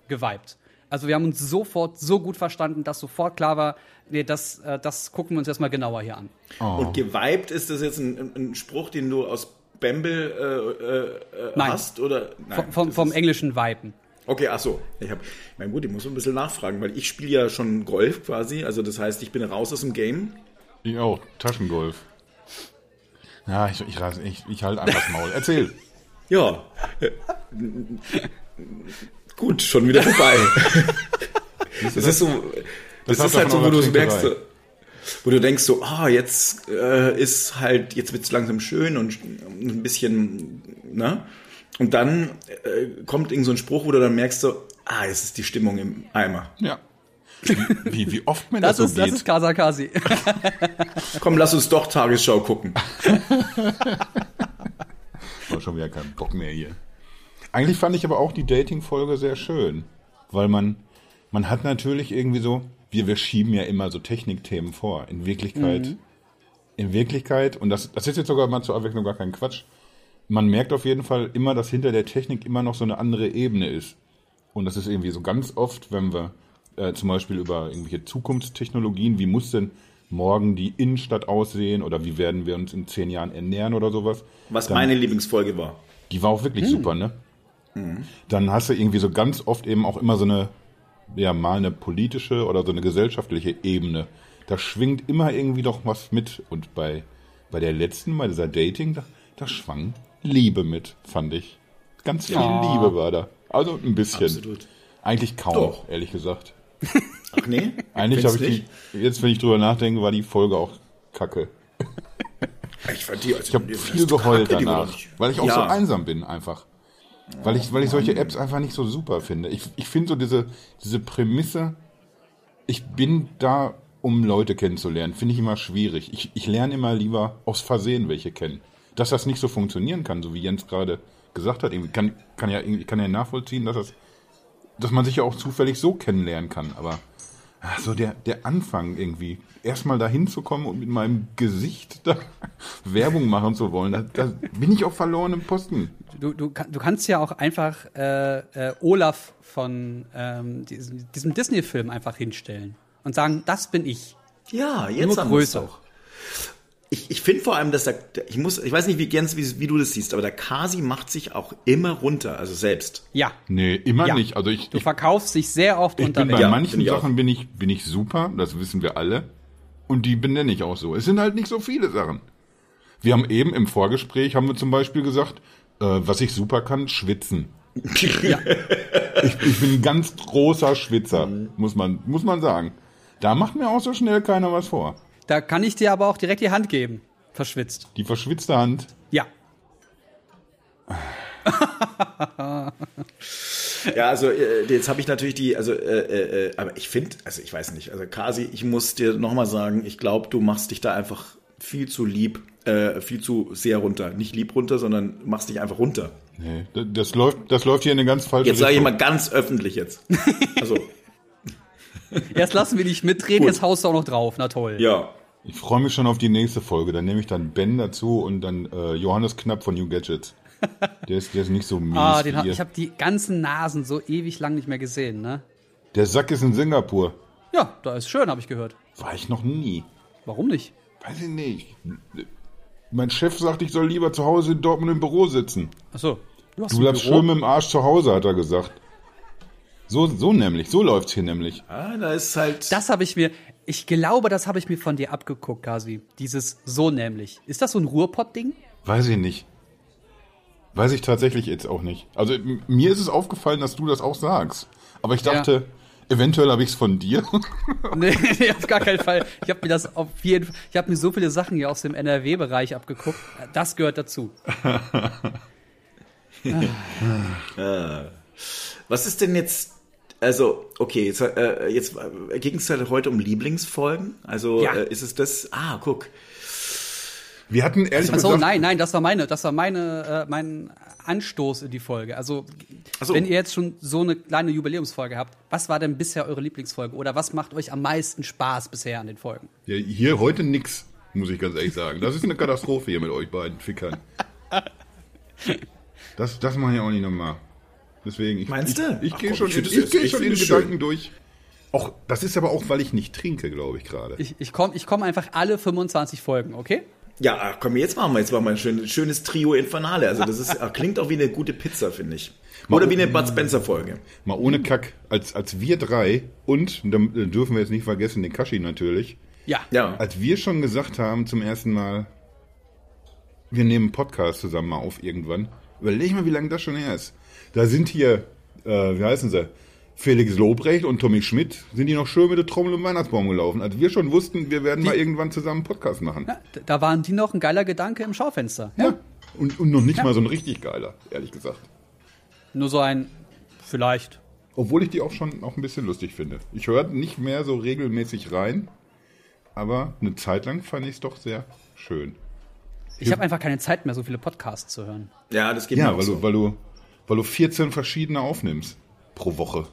geweibt. Also wir haben uns sofort so gut verstanden, dass sofort klar war, nee, das, äh, das gucken wir uns erstmal genauer hier an. Und geweibt, ist das jetzt ein, ein Spruch, den du aus Bamble äh, äh, Nein. hast? Oder? Nein, Vom, vom, englischen Viben. Okay, ach so. Ich hab, mein gut, ich muss ein bisschen nachfragen, weil ich spiele ja schon Golf quasi. Also das heißt, ich bin raus aus dem Game. Ich auch. Taschengolf. Ja, ich, ich, ich, ich halte einfach das Maul. Erzähl. Ja. Gut, schon wieder vorbei. das ist so, das, hat ist halt so, wo du merkst, so, wo du denkst so, ah, jetzt äh, ist halt, jetzt wird's langsam schön und ein bisschen, ne? Und dann äh, kommt irgend so ein Spruch, wo du dann merkst so, ah, jetzt ist die Stimmung im Eimer. Ja. Wie, wie oft mir Das, das, ist, so das geht. ist Kasakasi. Komm, lass uns doch Tagesschau gucken. War schon wieder kein Bock mehr hier. Eigentlich fand ich aber auch die Dating-Folge sehr schön, weil man, man hat natürlich irgendwie so, wir, wir schieben ja immer so Technikthemen vor. In Wirklichkeit, in Wirklichkeit, und das, das ist jetzt sogar mal zur Abwechslung gar kein Quatsch, man merkt auf jeden Fall immer, dass hinter der Technik immer noch so eine andere Ebene ist. Und das ist irgendwie so ganz oft, wenn wir äh, zum Beispiel über irgendwelche Zukunftstechnologien, wie muss denn morgen die Innenstadt aussehen oder wie werden wir uns in zehn Jahren ernähren oder sowas. Was dann- meine Lieblingsfolge war. die war auch wirklich super, ne? Dann hast du irgendwie so ganz oft eben auch immer so eine, ja, mal eine politische oder so eine gesellschaftliche Ebene. Da schwingt immer irgendwie doch was mit. Und bei, bei der letzten, bei dieser Dating, da, da schwang Liebe mit, fand ich. Ganz viel Ja. Liebe war da. Also ein bisschen. Absolut. Eigentlich kaum, Doch. ehrlich gesagt. Ach nee? Eigentlich habe ich die, jetzt wenn ich drüber nachdenke, war die Folge auch kacke. Ich fand die, also Ich habe viel geheult danach, weil ich auch so ja. einsam bin einfach. Weil ich, weil ich solche Apps einfach nicht so super finde. Ich, ich finde so diese, diese Prämisse, ich bin da, um Leute kennenzulernen, finde ich immer schwierig. Ich, ich lerne immer lieber aus Versehen welche kennen. Dass das nicht so funktionieren kann, so wie Jens gerade gesagt hat, irgendwie kann, kann ja irgendwie kann ja nachvollziehen, dass das, dass man sich ja auch zufällig so kennenlernen kann. Aber ach, so der, der Anfang irgendwie, erstmal da hinzukommen und mit meinem Gesicht da Werbung machen zu wollen, da, da bin ich auf verlorenem Posten. Du, du, du kannst ja auch einfach äh, äh, Olaf von ähm, diesem, diesem Disney-Film einfach hinstellen und sagen, das bin ich. Ja, jetzt Nur größer. doch. Ich, ich finde vor allem, dass der, ich muss, ich weiß nicht, wie Jens, wie, wie du das siehst, aber der Kasi macht sich auch immer runter, also selbst. Ja. Nee, immer Ja. nicht. Also ich, Du ich, verkaufst dich sehr oft ich unter bin bei Ja, manchen auch. Sachen bin ich, bin ich super, das wissen wir alle. Und die benenne ich auch so. Es sind halt nicht so viele Sachen. Wir haben eben im Vorgespräch, haben wir zum Beispiel gesagt, äh, was ich super kann, schwitzen. Ja. Ich, ich bin ein ganz großer Schwitzer, muss man, muss man sagen. Da macht mir auch so schnell keiner was vor. Da kann ich dir aber auch direkt die Hand geben. Verschwitzt. Die verschwitzte Hand, Ja. Ja, also äh, jetzt habe ich natürlich die, also, äh, äh, aber ich finde, also ich weiß nicht, also Kasi, ich muss dir nochmal sagen, ich glaube, du machst dich da einfach viel zu lieb, äh, viel zu sehr runter. Nicht lieb runter, sondern machst dich einfach runter. nee, das, läuft, das läuft hier in eine ganz falsche Jetzt sage ich mal ganz öffentlich jetzt. Also, Erst lassen wir dich mitreden, Gut. jetzt haust du auch noch drauf. Na toll. ja. Ich freue mich schon auf die nächste Folge. Dann nehme ich dann Ben dazu und dann äh, Johannes Knapp von New Gadgets. Der ist, der ist nicht so mies Ah, den hab, ich habe die ganzen Nasen so ewig lang nicht mehr gesehen, ne? Der Sack ist in Singapur. Ja, da ist schön, habe ich gehört. War ich noch nie. Warum nicht? Weiß ich nicht. Mein Chef sagt, ich soll lieber zu Hause in Dortmund im Büro sitzen. Achso. Du, hast Du ein bleibst Büro? schön mit dem Arsch zu Hause, hat er gesagt. So, so nämlich, so läuft's hier nämlich. Ah, da ist halt. Das habe ich mir, ich glaube, das habe ich mir von dir abgeguckt, Kasi. Dieses so nämlich. Ist das so ein Ruhrpott-Ding? Weiß ich nicht. Weiß ich tatsächlich jetzt auch nicht. Also mir ist es aufgefallen, dass du das auch sagst. Aber ich dachte, eventuell habe ich es von dir. nee, nee, auf gar keinen Fall. Ich habe mir das auf jeden Fall, ich habe mir so viele Sachen hier aus dem NRW-Bereich abgeguckt. Das gehört dazu. Was ist denn jetzt? Also, okay, jetzt, äh, jetzt äh, ging es halt heute um Lieblingsfolgen. Also Ja. äh, ist es das? Ah, guck. Wir hatten ehrlich Achso, gesagt, nein, nein, das war meine, das war meine, äh, mein Anstoß in die Folge. Also so. wenn ihr jetzt schon so eine kleine Jubiläumsfolge habt, was war denn bisher eure Lieblingsfolge oder was macht euch am meisten Spaß bisher an den Folgen? Ja, hier heute nix, muss ich ganz ehrlich sagen. Das ist eine Katastrophe hier mit euch beiden Fickern. Das, das mache ich auch nicht nochmal. Deswegen, ich, Meinst ich, du? ich, Ach gehe komm, schon, ich ich gehe ich schon in Gedanken schön. durch. Auch, das ist aber auch, weil ich nicht trinke, glaube ich gerade. Ich, ich komme ich komm einfach alle 25 Folgen, okay? Ja, ach, komm, jetzt machen wir jetzt machen wir ein schönes, schönes Trio Infernale. Also das ist, klingt auch wie eine gute Pizza, finde ich. Oder wie eine Bud Spencer Folge. Mal ohne Kack, als, als wir drei und, da dürfen wir jetzt nicht vergessen, den Kashi natürlich, Ja. Ja. als wir schon gesagt haben zum ersten Mal, wir nehmen einen Podcast zusammen mal auf irgendwann, überleg mal, wie lange das schon her ist. Da sind hier, äh, wie heißen sie, Felix Lobrecht und Tommy Schmidt, sind die noch schön mit der Trommel und Weihnachtsbaum gelaufen. Als wir schon wussten, wir werden mal irgendwann zusammen einen Podcast machen. Ja, Da waren die noch ein geiler Gedanke im Schaufenster. Ja. Und, und noch nicht mal so ein richtig geiler, ehrlich gesagt. Nur so ein, vielleicht. Obwohl ich die auch schon auch ein bisschen lustig finde. Ich höre nicht mehr so regelmäßig rein, aber eine Zeit lang fand ich es doch sehr schön. Ich habe einfach keine Zeit mehr, so viele Podcasts zu hören. Ja, das geht mir Ja, auch weil so. du, weil du, weil du 14 verschiedene aufnimmst pro Woche.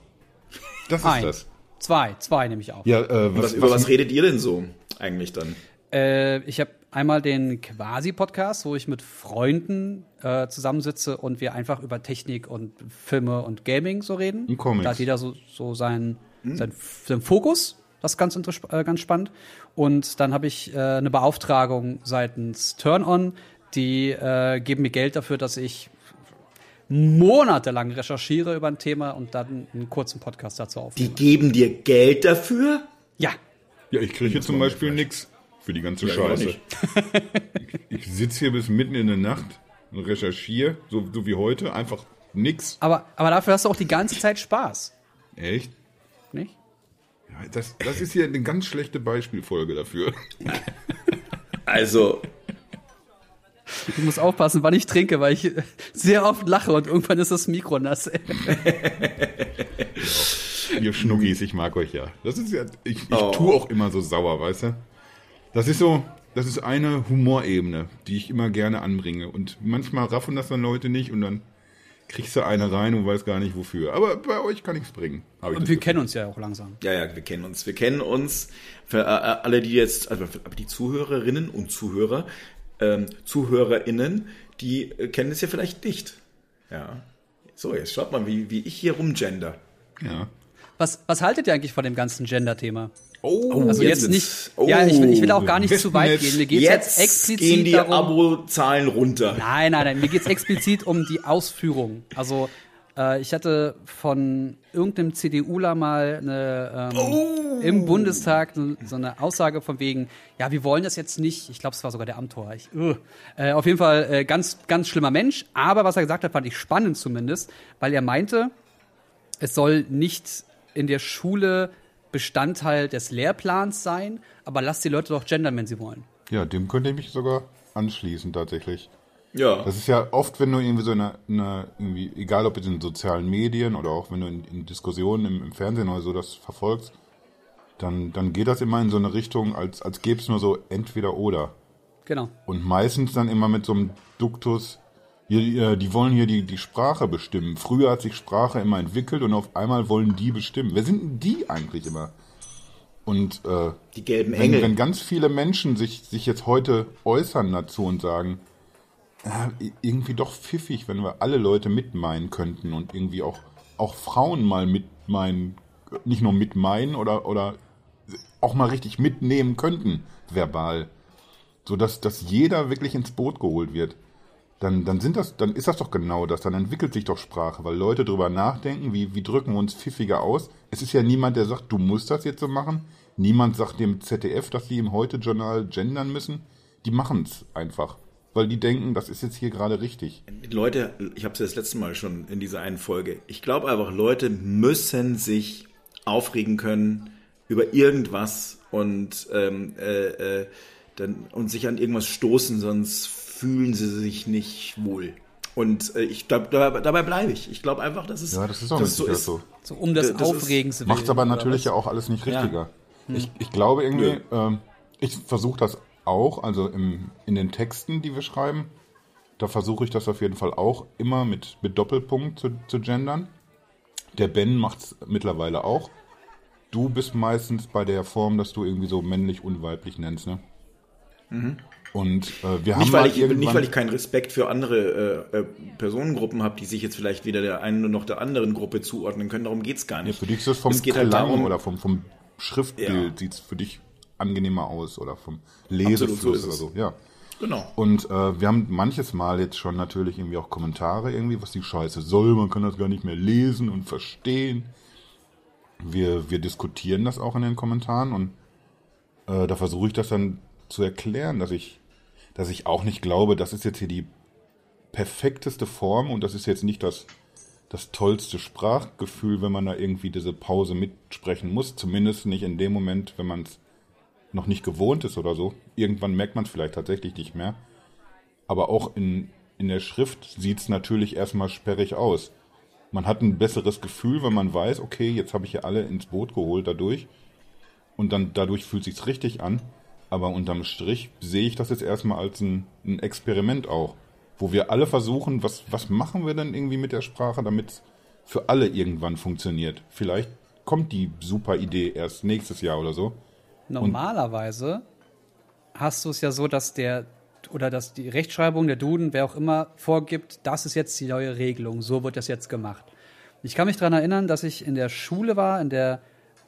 Das ist Ein. das. Zwei, zwei nehme ich auch. Ja, äh, was, was, über was redet ihr denn so eigentlich dann? Äh, ich habe einmal den Quasi-Podcast, wo ich mit Freunden äh, zusammensitze und wir einfach über Technik und Filme und Gaming so reden. Und Comics. Da hat jeder so, so seinen, seinen, seinen Fokus. Das ist ganz, äh, ganz spannend. Und dann habe ich äh, eine Beauftragung seitens Turn-On, die äh, geben mir Geld dafür, dass ich monatelang recherchiere über ein Thema und dann einen kurzen Podcast dazu aufnehme. Die geben dir Geld dafür? Ja, ja, ich kriege hier zum Beispiel nix für die ganze Ja, Scheiße. Ich, ich sitze hier bis mitten in der Nacht und recherchiere, so, so wie heute, einfach nix. aber, aber dafür hast du auch die ganze Zeit Spaß. Echt? Nicht? Ja, das, das ist hier eine ganz schlechte Beispielfolge dafür. Also, Ich muss aufpassen, wann ich trinke, weil ich sehr oft lache und irgendwann ist das Mikro nass. Ihr Schnuggis, ich mag euch ja. Das ist ja, ich, ich Oh. tue auch immer so sauer, weißt du? Das ist so, das ist eine Humorebene, die ich immer gerne anbringe. Und manchmal raffen das dann Leute nicht und dann kriegst du eine rein und weißt gar nicht wofür. Aber bei euch kann ich es bringen. Und wir Gefühl. kennen uns ja auch langsam. ja, ja, wir kennen uns. Wir kennen uns. Für äh, alle, die jetzt, also für die Zuhörerinnen und Zuhörer, ähm, ZuhörerInnen, die äh, kennen es ja vielleicht nicht. Ja. So, jetzt schaut mal, wie, wie ich hier rumgender. Ja. Was, was haltet ihr eigentlich von dem ganzen Gender-Thema? Oh, Also jetzt, jetzt nicht. ist- oh. ja, ich will, ich will auch gar nicht zu weit gehen. Mir geht es jetzt, Jetzt explizit gehen die. Abozahlen runter. Nein, nein, nein. Mir geht es explizit um die Ausführung. Also äh, ich hatte von irgendeinem CDUler mal eine, ähm, Oh. im Bundestag so, eine Aussage von wegen, ja, wir wollen das jetzt nicht. Ich glaube, es war sogar der Amtor. Ich, uh, äh, auf jeden Fall äh, ganz, ganz schlimmer Mensch. Aber was er gesagt hat, fand ich spannend zumindest, weil er meinte, es soll nicht in der Schule Bestandteil des Lehrplans sein, aber lasst die Leute doch gendern, wenn sie wollen. Ja, dem könnte ich mich sogar anschließen tatsächlich. Ja. Das ist ja oft, wenn du irgendwie so eine, eine irgendwie, egal ob jetzt in sozialen Medien oder auch wenn du in, in Diskussionen im, im Fernsehen oder so das verfolgst, dann, dann geht das immer in so eine Richtung, als, als gäbe es nur so entweder oder. Genau. Und meistens dann immer mit so einem Duktus, hier, äh, die wollen hier die, die Sprache bestimmen. Früher hat sich Sprache immer entwickelt und auf einmal wollen die bestimmen. Wer sind denn die eigentlich immer? Und äh, Die gelben wenn, Engel. wenn ganz viele Menschen sich, sich jetzt heute äußern dazu und sagen, irgendwie doch pfiffig, wenn wir alle Leute mitmeinen könnten und irgendwie auch, auch Frauen mal mitmeinen, nicht nur mitmeinen oder, oder auch mal richtig mitnehmen könnten, verbal. So dass, dass jeder wirklich ins Boot geholt wird. Dann, dann sind das, dann ist das doch genau das. Dann entwickelt sich doch Sprache, weil Leute drüber nachdenken, wie, wie drücken wir uns pfiffiger aus. Es ist ja niemand, der sagt, du musst das jetzt so machen. Niemand sagt dem ZDF, dass sie im Heute-Journal gendern müssen. Die machen es einfach. Weil die denken, das ist jetzt hier gerade richtig. Leute, ich habe es ja das letzte Mal schon in dieser einen Folge. Ich glaube einfach, Leute müssen sich aufregen können über irgendwas und ähm, äh, äh, dann und sich an irgendwas stoßen, sonst fühlen sie sich nicht wohl. Und äh, ich da, dabei bleibe ich. Ich glaube einfach, dass es Ja, das ist auch es so ist. so. So um Das ist- Aufregens willen. Macht aber natürlich ja auch alles nicht Ja. richtiger. Ich, ich glaube irgendwie, ähm, ich versuche das auch, also im, in den Texten, die wir schreiben, Da versuche ich das auf jeden Fall auch immer mit, mit Doppelpunkt zu, zu gendern. Der Ben macht es mittlerweile auch. Du bist meistens bei der Form, dass du irgendwie so männlich und weiblich nennst, ne? Mhm. Und äh, wir haben nicht weil, ich, nicht, weil ich keinen Respekt für andere äh, äh, Personengruppen habe, die sich jetzt vielleicht weder der einen noch der anderen Gruppe zuordnen können. Darum geht's gar nicht. Ja, für dich ist das vom es geht halt Klang halt darum, oder vom, vom Schriftbild ja. sieht es für dich angenehmer aus oder vom Lesefluss so oder so. Ja. Genau. Und äh, wir haben manches Mal jetzt schon natürlich irgendwie auch Kommentare irgendwie, was die Scheiße soll. Man kann das gar nicht mehr lesen und verstehen. Wir, wir diskutieren das auch in den Kommentaren und äh, da versuche ich das dann zu erklären, dass ich dass ich auch nicht glaube, das ist jetzt hier die perfekteste Form und das ist jetzt nicht das, das tollste Sprachgefühl, wenn man da irgendwie diese Pause mitsprechen muss. Zumindest nicht in dem Moment, wenn man es noch nicht gewohnt ist oder so. Irgendwann merkt man es vielleicht tatsächlich nicht mehr. Aber auch in, in der Schrift sieht es natürlich erstmal sperrig aus. Man hat ein besseres Gefühl, wenn man weiß, okay, jetzt habe ich hier alle ins Boot geholt dadurch. Und dann dadurch fühlt sich's richtig an. Aber unterm Strich sehe ich das jetzt erstmal als ein, ein Experiment auch, wo wir alle versuchen, was, was machen wir denn irgendwie mit der Sprache, damit es für alle irgendwann funktioniert. Vielleicht kommt die super Idee erst nächstes Jahr oder so. Normalerweise Und hast du es ja so, dass der oder dass die Rechtschreibung, der Duden, wer auch immer vorgibt, das ist jetzt die neue Regelung, so wird das jetzt gemacht. Ich kann mich daran erinnern, dass ich in der Schule war, in der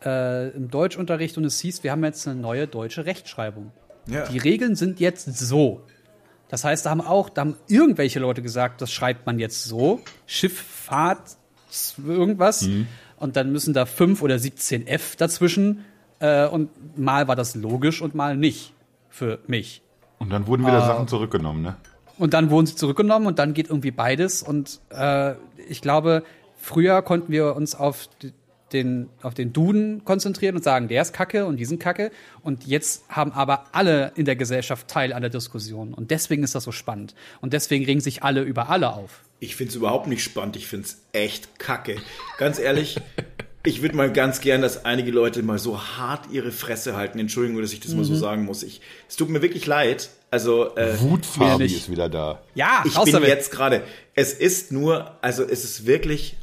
äh, im Deutschunterricht und es hieß, wir haben jetzt eine neue deutsche Rechtschreibung. Ja. Die Regeln sind jetzt so. Das heißt, da haben auch, da haben irgendwelche Leute gesagt, das schreibt man jetzt so. Schifffahrt, irgendwas. Mhm. Und dann müssen da 5 oder 17 F dazwischen. Äh, und mal war das logisch und mal nicht. Für mich. Und dann wurden wieder äh, Sachen zurückgenommen, ne? Und dann wurden sie zurückgenommen und dann geht irgendwie beides. Und äh, ich glaube, früher konnten wir uns auf den, auf den Duden konzentrieren und sagen, der ist kacke und diesen kacke. Und jetzt haben aber alle in der Gesellschaft Teil an der Diskussion. Und deswegen ist das so spannend. Und deswegen regen sich alle über alle auf. Ich finde es überhaupt nicht spannend. Ich finde es echt kacke. Ganz ehrlich, ich würde mal ganz gern, dass einige Leute mal so hart ihre Fresse halten. Entschuldigung, dass ich das mhm. mal so mhm. sagen muss. Ich, es tut mir wirklich leid. Also äh, Wutfarbe ist wieder da. Ja, ich bin damit. jetzt gerade. Es ist nur, also es ist wirklich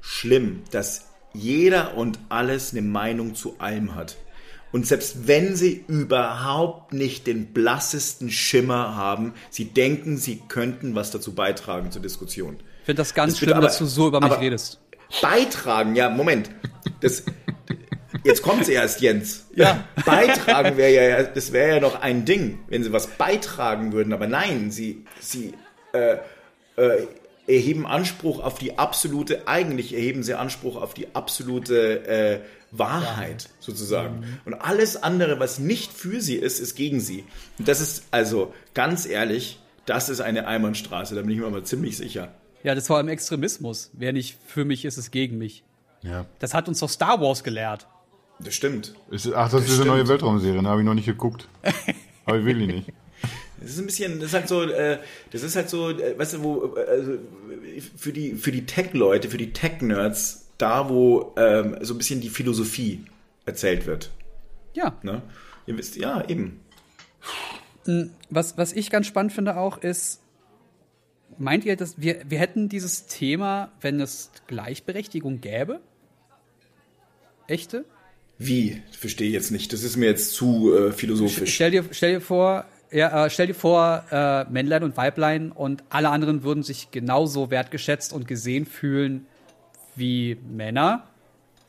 schlimm, dass jeder und alles eine Meinung zu allem hat. Und selbst wenn sie überhaupt nicht den blassesten Schimmer haben, sie denken, sie könnten was dazu beitragen zur Diskussion. Ich finde das ganz das schlimm, aber, dass du so über mich redest. Beitragen, ja, Moment. Das, jetzt kommt sie erst, Jens. Ja. Beitragen wäre ja, das wäre ja noch ein Ding, wenn sie was beitragen würden. Aber nein, sie, sie äh, äh, erheben Anspruch auf die absolute, eigentlich erheben sie Anspruch auf die absolute äh, Wahrheit sozusagen. Mhm. Und alles andere, was nicht für sie ist, ist gegen sie. Und das ist also ganz ehrlich, das ist eine Einbahnstraße, da bin ich mir mal ziemlich sicher. Ja, das war im Extremismus. Wer nicht für mich ist, ist gegen mich. Ja. Das hat uns doch Star Wars gelehrt. Das stimmt. Ist, ach, das, das ist eine neue Weltraumserie, da habe ich noch nicht geguckt. Aber ich will die nicht. Das ist ein bisschen, das ist halt so, äh, das ist halt so, äh, weißt du, wo, äh, also für die, für die Tech-Leute, für die Tech-Nerds, da wo ähm, so ein bisschen die Philosophie erzählt wird. Ja. Ne? Ihr wisst, ja, eben. Hm, was, was ich ganz spannend finde auch ist, meint ihr, dass wir, wir hätten dieses Thema, wenn es Gleichberechtigung gäbe? Echte? Wie? Verstehe ich jetzt nicht. Das ist mir jetzt zu äh, philosophisch. Stell dir, stell dir vor, ja, äh, stell dir vor, äh, Männlein und Weiblein und alle anderen würden sich genauso wertgeschätzt und gesehen fühlen wie Männer.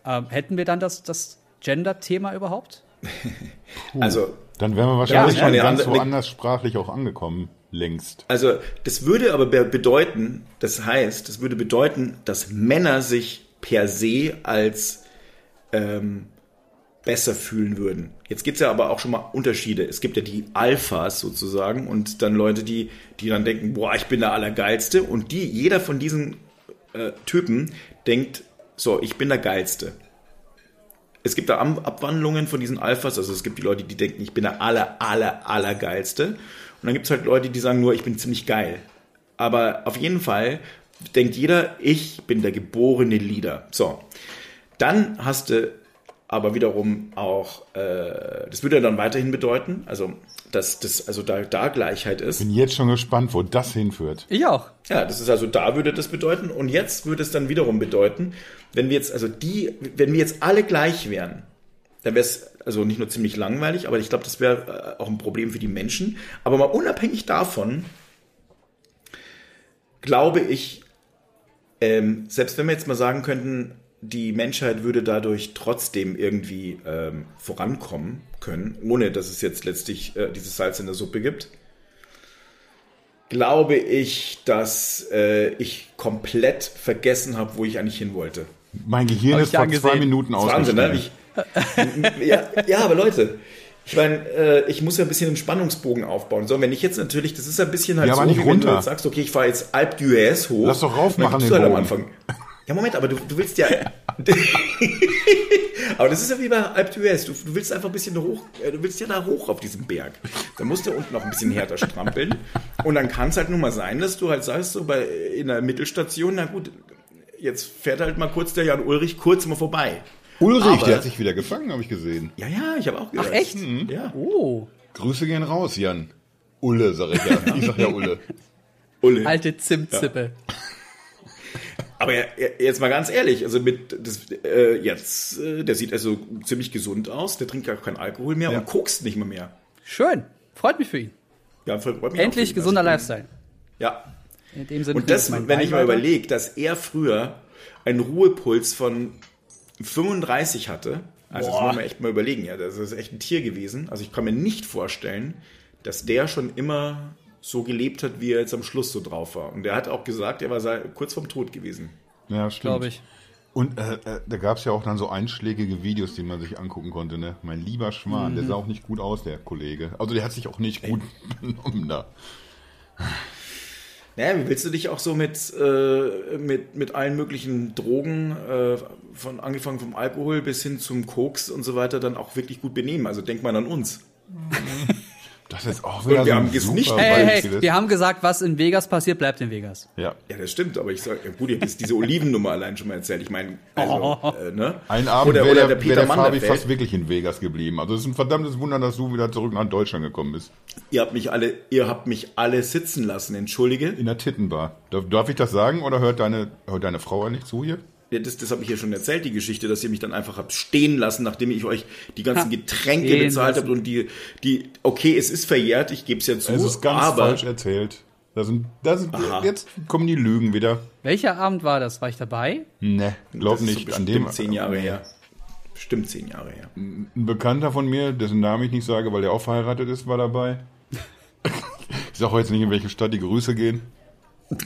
Ähm, hätten wir dann das, das Gender-Thema überhaupt? also. Dann wären wir wahrscheinlich ja, schon ganz woanders sprachlich auch angekommen, längst. Also, das würde aber bedeuten, das heißt, das würde bedeuten, dass Männer sich per se als ähm, besser fühlen würden. Jetzt gibt es ja aber auch schon mal Unterschiede. Es gibt ja die Alphas sozusagen und dann Leute, die, die dann denken, boah, ich bin der Allergeilste. Und die, jeder von diesen äh, Typen denkt, so, ich bin der Geilste. Es gibt da Abwandlungen von diesen Alphas, also es gibt die Leute, die denken, ich bin der aller, aller, allergeilste. Und dann gibt es halt Leute, die sagen nur, ich bin ziemlich geil. Aber auf jeden Fall denkt jeder, ich bin der geborene Leader. So. Dann hast du aber wiederum auch, äh, das würde dann weiterhin bedeuten, also dass das also da, da Gleichheit ist. Bin jetzt schon gespannt, wo das hinführt. Ich auch. Ja, das ist also da würde das bedeuten und jetzt würde es dann wiederum bedeuten, wenn wir jetzt also die, wenn wir jetzt alle gleich wären, dann wäre es also nicht nur ziemlich langweilig, aber ich glaube, das wäre äh, auch ein Problem für die Menschen. Aber mal unabhängig davon, glaube ich, ähm, selbst wenn wir jetzt mal sagen könnten, die Menschheit würde dadurch trotzdem irgendwie ähm, vorankommen können, ohne dass es jetzt letztlich äh, dieses Salz in der Suppe gibt, glaube ich, dass äh, ich komplett vergessen habe, wo ich eigentlich hin wollte. Mein Gehirn ist vor zwei. Minuten ist Wahnsinn, ne? ausgestiegen. Ich, ja, ja, aber Leute, ich meine, äh, ich muss ja ein bisschen einen Spannungsbogen aufbauen. So, wenn ich jetzt natürlich, das ist ein bisschen halt Ja, so, aber nicht wie wenn du runter. jetzt sagst, okay, ich fahre jetzt Alp d'Huez hoch. Lass doch raufmachen, gibst den du halt am Bogen. Anfang. Ja, Moment, aber du, du willst ja. aber das ist ja wie bei Alp d'Huez. Du, du willst einfach ein bisschen hoch, äh, du willst ja da hoch auf diesem Berg. Dann musst du unten noch ein bisschen härter strampeln. Und dann kann es halt nun mal sein, dass du halt sagst, so bei, in der Mittelstation, na gut, jetzt fährt halt mal kurz der Jan Ulrich kurz mal vorbei. Ulrich, Aber- der hat sich wieder gefangen, habe ich gesehen. Ja, ja, ich habe auch gehört. Ach, echt? Ja. Oh. Grüße gehen raus, Jan. Ulle, sag ich ja. Ich sag ja Ulle. Ulle. Alte Zimtzippe. Aber ja, ja, jetzt mal ganz ehrlich, also mit das, äh, jetzt, äh, der sieht also ziemlich gesund aus, der trinkt gar keinen Alkohol mehr Ja. und kokst nicht mal mehr. Schön. Freut mich für ihn. Ja, freut mich auch Endlich gesunder Also, Lifestyle. Ja. In dem Sinne. Und das, wenn ich mal überlege, dass er früher einen Ruhepuls von 35 hatte, also das Boah. muss man echt mal überlegen, ja, das ist echt ein Tier gewesen. Also ich kann mir nicht vorstellen, dass der schon immer so gelebt hat, wie er jetzt am Schluss so drauf war. Und er hat auch gesagt, er war sei- kurz vorm Tod gewesen. Ja, stimmt. Glaube ich. Und äh, äh, da gab es ja auch dann so einschlägige Videos, die man sich angucken konnte. Ne? Mein lieber Schwan, der sah auch nicht gut aus, der Kollege. Also der hat sich auch nicht gut benommen da. Naja, wie willst du dich auch so mit, äh, mit, mit allen möglichen Drogen, äh, von angefangen vom Alkohol bis hin zum Koks und so weiter, dann auch wirklich gut benehmen? Also denk mal an uns. Das ist auch wieder wir so haben jetzt super nicht- Hey, hey, wir haben gesagt, was in Vegas passiert, bleibt in Vegas. ja. Ja, das stimmt, aber ich sag, ja, gut, ihr habt jetzt diese Olivennummer allein schon mal erzählt. Ich meine, also, äh, ne? Ein Abend oder, der, der wär Peter der Fabi fast wirklich in Vegas geblieben. Also es ist ein verdammtes Wunder, dass du wieder zurück nach Deutschland gekommen bist. Ihr habt mich alle, ihr habt mich alle sitzen lassen, entschuldige. In der Tittenbar. Darf, darf ich das sagen oder hört deine, hört deine Frau eigentlich zu hier? Das das habe ich ja schon erzählt, die Geschichte, dass ihr mich dann einfach habt stehen lassen, nachdem ich euch die ganzen Ha, Getränke stehen bezahlt lassen. habt und die, die, okay, es ist verjährt, ich gebe es ja zu, Es ist ganz aber falsch erzählt. Da sind, da sind, Aha. jetzt kommen die Lügen wieder. Welcher Abend war das? War ich dabei? Ne, glaub das ist so nicht. An bestimmt dem zehn Jahre her. Bestimmt zehn Jahre her. Ein Bekannter von mir, dessen Namen ich nicht sage, weil der auch verheiratet ist, war dabei. Ich sage jetzt nicht, in welche Stadt die Grüße gehen.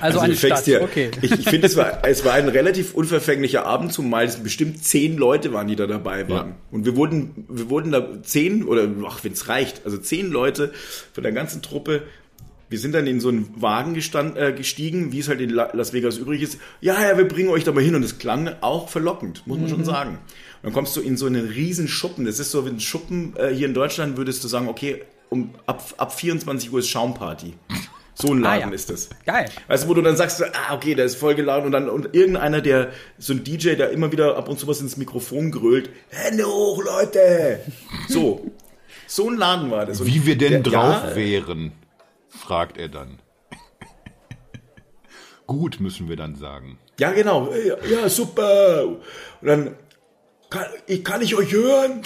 Also, du eine Stadt. dir- Okay. Ich, ich finde, es war, es war ein relativ unverfänglicher Abend, zumal es bestimmt zehn Leute waren, die da dabei waren. Ja. Und wir wurden, wir wurden da zehn oder, ach, wenn es reicht, also zehn Leute von der ganzen Truppe. Wir sind dann in so einen Wagen gestand, äh, gestiegen, wie es halt in La Las Vegas übrig ist. Ja, ja, wir bringen euch da mal hin. Und es klang auch verlockend, muss man Mhm. schon sagen. Und dann kommst du in so einen riesen Schuppen. Das ist so wie ein Schuppen äh, hier in Deutschland, würdest du sagen, okay, um, ab, ab 24 Uhr ist Schaumparty. So ein Laden Ah, ja. ist das. Geil. Weißt du, wo du dann sagst, ah, okay, der ist voll geladen und dann und irgendeiner, der so ein DJ, der immer wieder ab und zu was ins Mikrofon grölt, Hände hoch, Leute! So. So ein Laden war das. Und Wie wir denn der- drauf ja, wären, fragt er dann. Gut, müssen wir dann sagen. Ja, genau. Ja, ja, super. Und dann, kann ich, kann ich euch hören?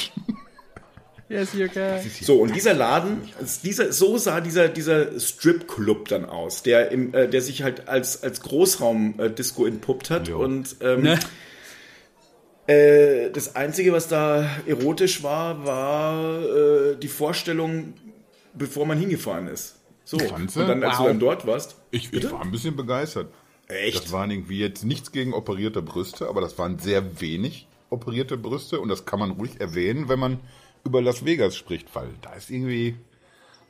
Yes, you can. So, und dieser Laden, dieser, so sah dieser, dieser Strip-Club dann aus, der, im, äh, der sich halt als, als Großraum-Disco entpuppt hat. Jo. Und ähm, Ne? äh, das Einzige, was da erotisch war, war äh, die Vorstellung, bevor man hingefahren ist. So, und Fandst du? dann, als Wow. du dann dort warst. Ich, ich war ein bisschen begeistert. Echt? Das waren irgendwie jetzt nichts gegen operierte Brüste, aber das waren sehr wenig operierte Brüste und das kann man ruhig erwähnen, wenn man über Las Vegas spricht, weil da ist irgendwie,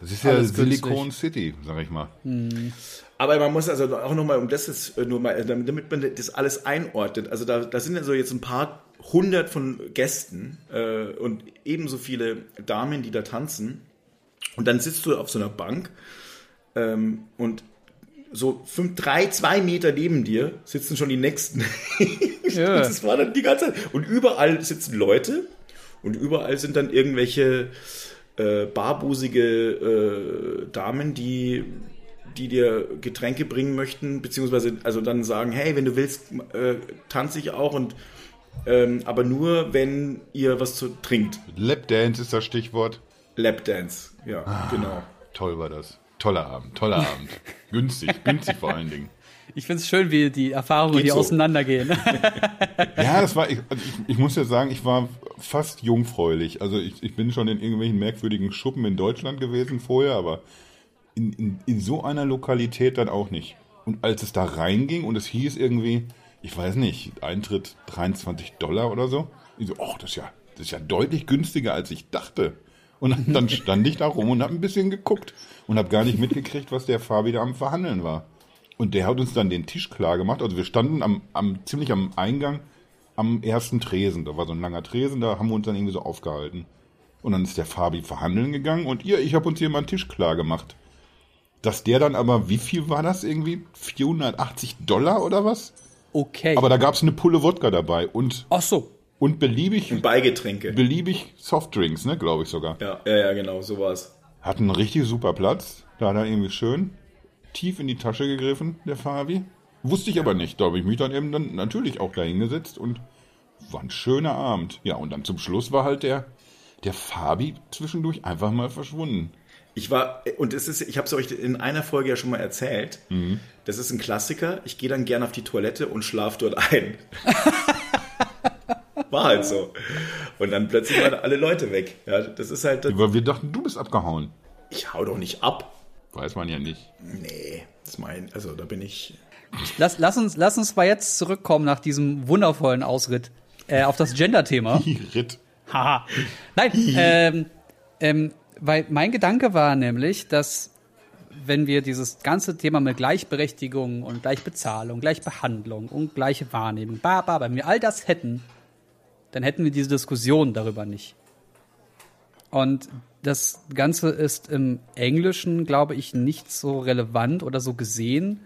das ist ja Alles Silicon künstlich. City, sag ich mal. Aber man muss also auch nochmal, um das jetzt äh, nur mal, äh, damit man das alles einordnet. Also da, da sind ja so jetzt ein paar hundert von Gästen äh, und ebenso viele Damen, die da tanzen. Und dann sitzt du auf so einer Bank ähm, und so fünf, drei, zwei Meter neben dir sitzen schon die nächsten Ja. Das war dann die ganze Zeit. Und überall sitzen Leute und überall sind dann irgendwelche äh, barbusige äh, Damen, die die dir Getränke bringen möchten, beziehungsweise also dann sagen, hey, wenn du willst, äh, tanze ich auch und ähm, aber nur, wenn ihr was zu trinkt. Lapdance ist das Stichwort. Lapdance, ja, genau. Toll war das. Toller Abend, toller Abend. günstig, günstig vor allen Dingen. Ich finde es schön, wie die Erfahrungen Geht hier so. auseinandergehen. Ja, das war, ich, also ich, ich muss ja sagen, ich war fast jungfräulich. Also ich, ich bin schon in irgendwelchen merkwürdigen Schuppen in Deutschland gewesen vorher, aber in, in, in so einer Lokalität dann auch nicht. Und als es da reinging und es hieß irgendwie, ich weiß nicht, Eintritt 23 Dollar oder so, ich so, oh, das ist ja, das ist ja deutlich günstiger, als ich dachte. Und dann- dann stand ich da rum und habe ein bisschen geguckt und habe gar nicht mitgekriegt, was der Fabi da am Verhandeln war. Und der hat uns dann den Tisch klar gemacht. Also wir standen am, am ziemlich am Eingang am ersten Tresen. Da war so ein langer Tresen, da haben wir uns dann irgendwie so aufgehalten. Und dann ist der Fabi verhandeln gegangen und ihr, ich habe uns hier mal einen Tisch klar gemacht. Dass der dann aber, wie viel war das irgendwie? 480 Dollar oder was? Okay. Aber da gab es eine Pulle Wodka dabei und, Ach so. und beliebig, Und Beigetränke. beliebig Softdrinks, ne, glaube ich sogar. Ja, ja, ja, genau, so war's. Hat einen richtig super Platz. Da hat er irgendwie schön tief in die Tasche gegriffen, der Fabi. Wusste ich aber nicht. Da habe ich mich dann eben dann natürlich auch da hingesetzt und war ein schöner Abend. Ja, und dann zum Schluss war halt der, der Fabi zwischendurch einfach mal verschwunden. Ich war, und es ist, ich habe es euch in einer Folge ja schon mal erzählt. Das ist ein Klassiker. Ich gehe dann gerne auf die Toilette und schlaf dort ein. War halt so. Und dann plötzlich waren alle Leute weg. Ja, das ist halt, Weil wir dachten, du bist abgehauen. ich hau doch nicht ab. Weiß man ja nicht. Nee, das mein, also da bin ich. Lass, lass, uns, lass uns mal jetzt zurückkommen nach diesem wundervollen Ausritt äh, auf das Gender-Thema. Ritt. Haha. Nein, ähm, ähm, weil mein Gedanke war nämlich, dass wenn wir dieses ganze Thema mit Gleichberechtigung und Gleichbezahlung, Gleichbehandlung und gleiche Wahrnehmung, ba, ba, wenn wir all das hätten, dann hätten wir diese Diskussion darüber nicht. Und das Ganze ist im Englischen, glaube ich, nicht so relevant oder so gesehen,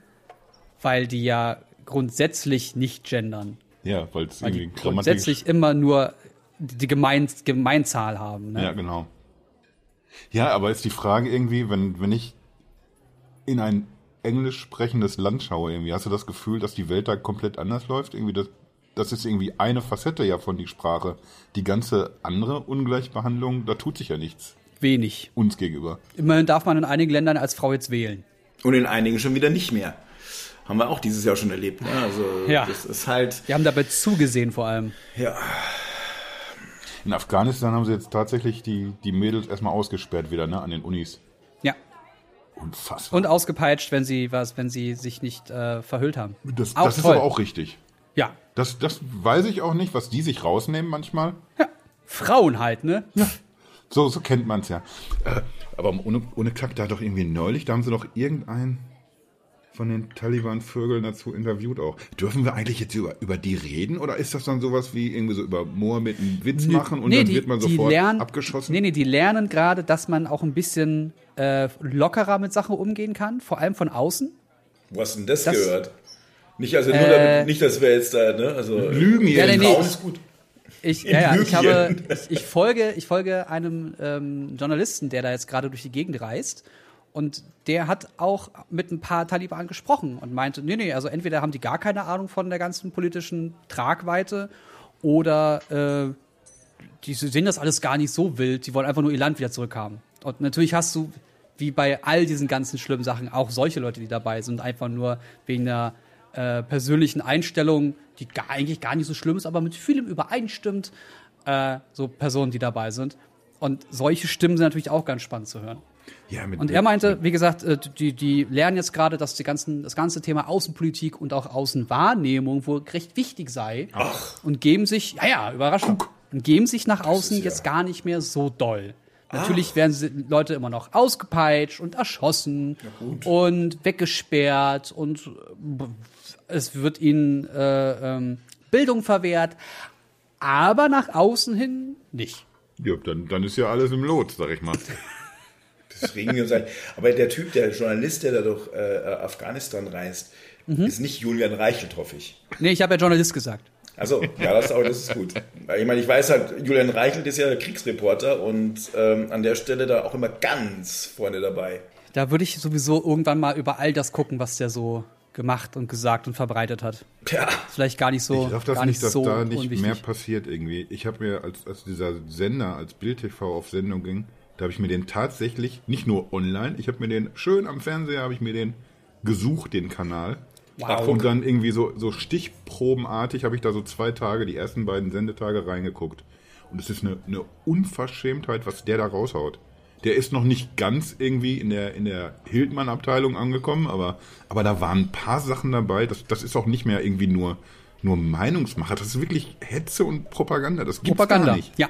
weil die ja grundsätzlich nicht gendern. Ja, weil es die irgendwie grammatisch. grundsätzlich immer nur die Gemein Gemeinzahl haben. Ne? Ja, genau. Ja, aber ist die Frage irgendwie, wenn, wenn ich in ein englisch sprechendes Land schaue, irgendwie, hast du das Gefühl, dass die Welt da komplett anders läuft? Irgendwie das, das ist irgendwie eine Facette ja von die Sprache. Die ganze andere Ungleichbehandlung, da tut sich ja nichts Wenig. uns gegenüber. Immerhin darf man in einigen Ländern als Frau jetzt wählen. Und in einigen schon wieder nicht mehr. Haben wir auch dieses Jahr schon erlebt. Ne? Also Ja. das ist halt, Wir haben dabei zugesehen vor allem. ja, In Afghanistan haben sie jetzt tatsächlich die, die Mädels erstmal ausgesperrt wieder, ne, an den Unis. Ja. Unfassbar. Und ausgepeitscht, wenn sie was, wenn sie sich nicht äh, verhüllt haben. das auch das ist toll. aber auch richtig. Ja. Das, das weiß ich auch nicht, was die sich rausnehmen manchmal. ja. Frauen halt, ne? So, so kennt man es ja. Äh, aber ohne, ohne Kack, da doch irgendwie neulich, da haben sie doch irgendeinen von den Taliban-Vögeln dazu interviewt auch. Dürfen wir eigentlich jetzt über, über die reden oder ist das dann sowas wie irgendwie so über Mohammed einen Witz machen und dann wird man sofort lernen, abgeschossen? Nee, nee, die lernen gerade, dass man auch ein bisschen äh, lockerer mit Sachen umgehen kann, vor allem von außen. wo hast du denn das, Das- gehört? Nicht, also nur Äh, damit, nicht, dass wir jetzt da, ne? Also Lügen hier Ja, nee, nee. Ist gut. Ich, ja, ja, ich, habe, ich, ich, folge, ich folge einem ähm, Journalisten, der da jetzt gerade durch die Gegend reist. Und der hat auch mit ein paar Taliban gesprochen und meinte, nee, nee, also entweder haben die gar keine Ahnung von der ganzen politischen Tragweite oder äh, die sehen das alles gar nicht so wild, die wollen einfach nur ihr Land wieder zurückhaben. Und natürlich hast du, wie bei all diesen ganzen schlimmen Sachen, auch solche Leute, die dabei sind, einfach nur wegen einer äh, persönlichen Einstellung, die gar, eigentlich gar nicht so schlimm ist, aber mit vielem übereinstimmt, äh, so Personen, die dabei sind. Und solche Stimmen sind natürlich auch ganz spannend zu hören. Ja, mit, Und er meinte, wie gesagt, äh, die, die lernen jetzt gerade, dass die ganzen, das ganze Thema Außenpolitik und auch Außenwahrnehmung wohl recht wichtig sei. Und geben sich, ja, ja, Überraschung, und geben sich nach außen ja- jetzt gar nicht mehr so doll. Natürlich werden sie, Leute immer noch ausgepeitscht und erschossen und weggesperrt und äh, es wird ihnen äh, ähm, Bildung verwehrt, aber nach außen hin nicht. ja, dann, dann ist ja alles im Lot, sag ich mal. Das regen wir uns ein. Aber der Typ, der Journalist, der da durch äh, Afghanistan reist, Mhm. ist nicht Julian Reichelt, hoffe ich. Nee, ich habe ja Journalist gesagt. Also, ja, das, aber das ist gut. Weil Ich meine, ich weiß halt, Julian Reichelt ist ja Kriegsreporter und ähm, an der Stelle da auch immer ganz vorne dabei. Da würde ich sowieso irgendwann mal über all das gucken, was der so gemacht und gesagt und verbreitet hat. Ja, vielleicht gar nicht so, Ich raff das gar nicht, nicht dass so da nicht unwichtig. mehr passiert irgendwie. Ich habe mir, als, als dieser Sender, als Bild TV auf Sendung ging, da habe ich mir den tatsächlich, nicht nur online, ich habe mir den, schön am Fernseher habe ich mir den gesucht, den Kanal. Wow. Und dann irgendwie so, so stichprobenartig habe ich da so zwei Tage, die ersten beiden Sendetage reingeguckt. Und es ist eine, eine Unverschämtheit, was der da raushaut. Der ist noch nicht ganz irgendwie in der, in der Hildmann-Abteilung angekommen, aber, aber da waren ein paar Sachen dabei. Das, das ist auch nicht mehr irgendwie nur, nur Meinungsmacher. Das ist wirklich Hetze und Propaganda. Das gibt's Propaganda. gar nicht. Ja.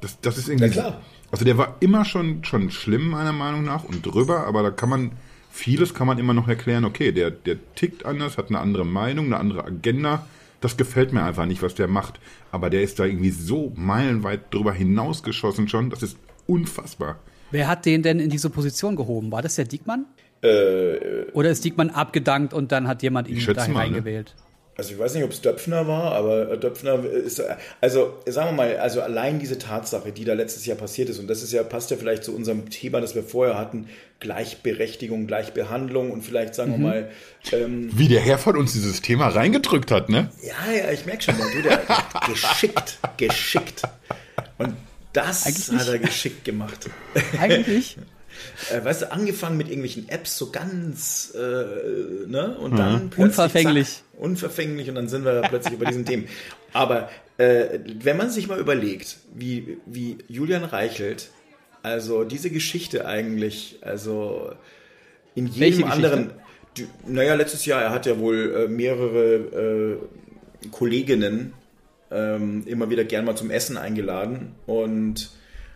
Das, das ist irgendwie. Ja, klar. Also der war immer schon, schon schlimm, meiner Meinung nach, und drüber, aber da kann man, vieles kann man immer noch erklären, okay, der, der tickt anders, hat eine andere Meinung, eine andere Agenda. Das gefällt mir einfach nicht, was der macht. Aber der ist da irgendwie so meilenweit drüber hinausgeschossen schon, das ist unfassbar. Wer hat den denn in diese Position gehoben? War das der Diekmann? äh, Oder ist Diekmann abgedankt und dann hat jemand ihn da ne? reingewählt? also ich weiß nicht, ob es Döpfner war, aber Döpfner ist, also sagen wir mal, also allein diese Tatsache, die da letztes Jahr passiert ist, und das ist ja, passt ja vielleicht zu unserem Thema, das wir vorher hatten, Gleichberechtigung, Gleichbehandlung und vielleicht sagen wir mal, ähm, Wie der Herr von uns dieses Thema reingedrückt hat, ne? ja, ja, ich merke schon, du, der geschickt, geschickt. Und das Eigentlich hat er geschickt gemacht. Eigentlich? Äh, weißt du, angefangen mit irgendwelchen Apps, so ganz, äh, ne? Und dann plötzlich, Unverfänglich. Zack, unverfänglich und dann sind wir plötzlich über diesen Themen. Aber äh, wenn man sich mal überlegt, wie, wie Julian Reichelt, also diese Geschichte eigentlich, also in jedem anderen, die, naja, letztes Jahr, er hat ja wohl äh, mehrere äh, Kolleginnen ähm, immer wieder gern mal zum Essen eingeladen und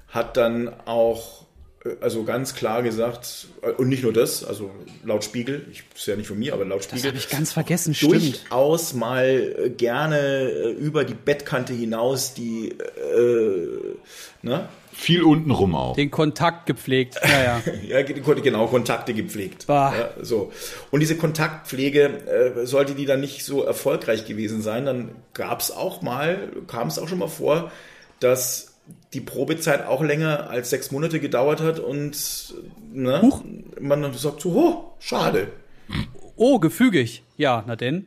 hat dann auch äh, also ganz klar gesagt, äh, und nicht nur das, also laut Spiegel, ich das ist ja nicht von mir, aber laut Das Spiegel, habe ich ganz vergessen, stimmt. durchaus mal äh, gerne über die Bettkante hinaus die, äh, ne? Viel untenrum auch. Den Kontakt gepflegt. Ja, ja. Ja, ge- genau, Kontakte gepflegt. Bah. Ja, so. Und diese Kontaktpflege, äh, sollte die dann nicht so erfolgreich gewesen sein, dann gab es auch mal, kam es auch schon mal vor, dass die Probezeit auch länger als sechs Monate gedauert hat und ne, Huch. man dann sagt so, oh, schade. Oh, gefügig. Ja, na denn.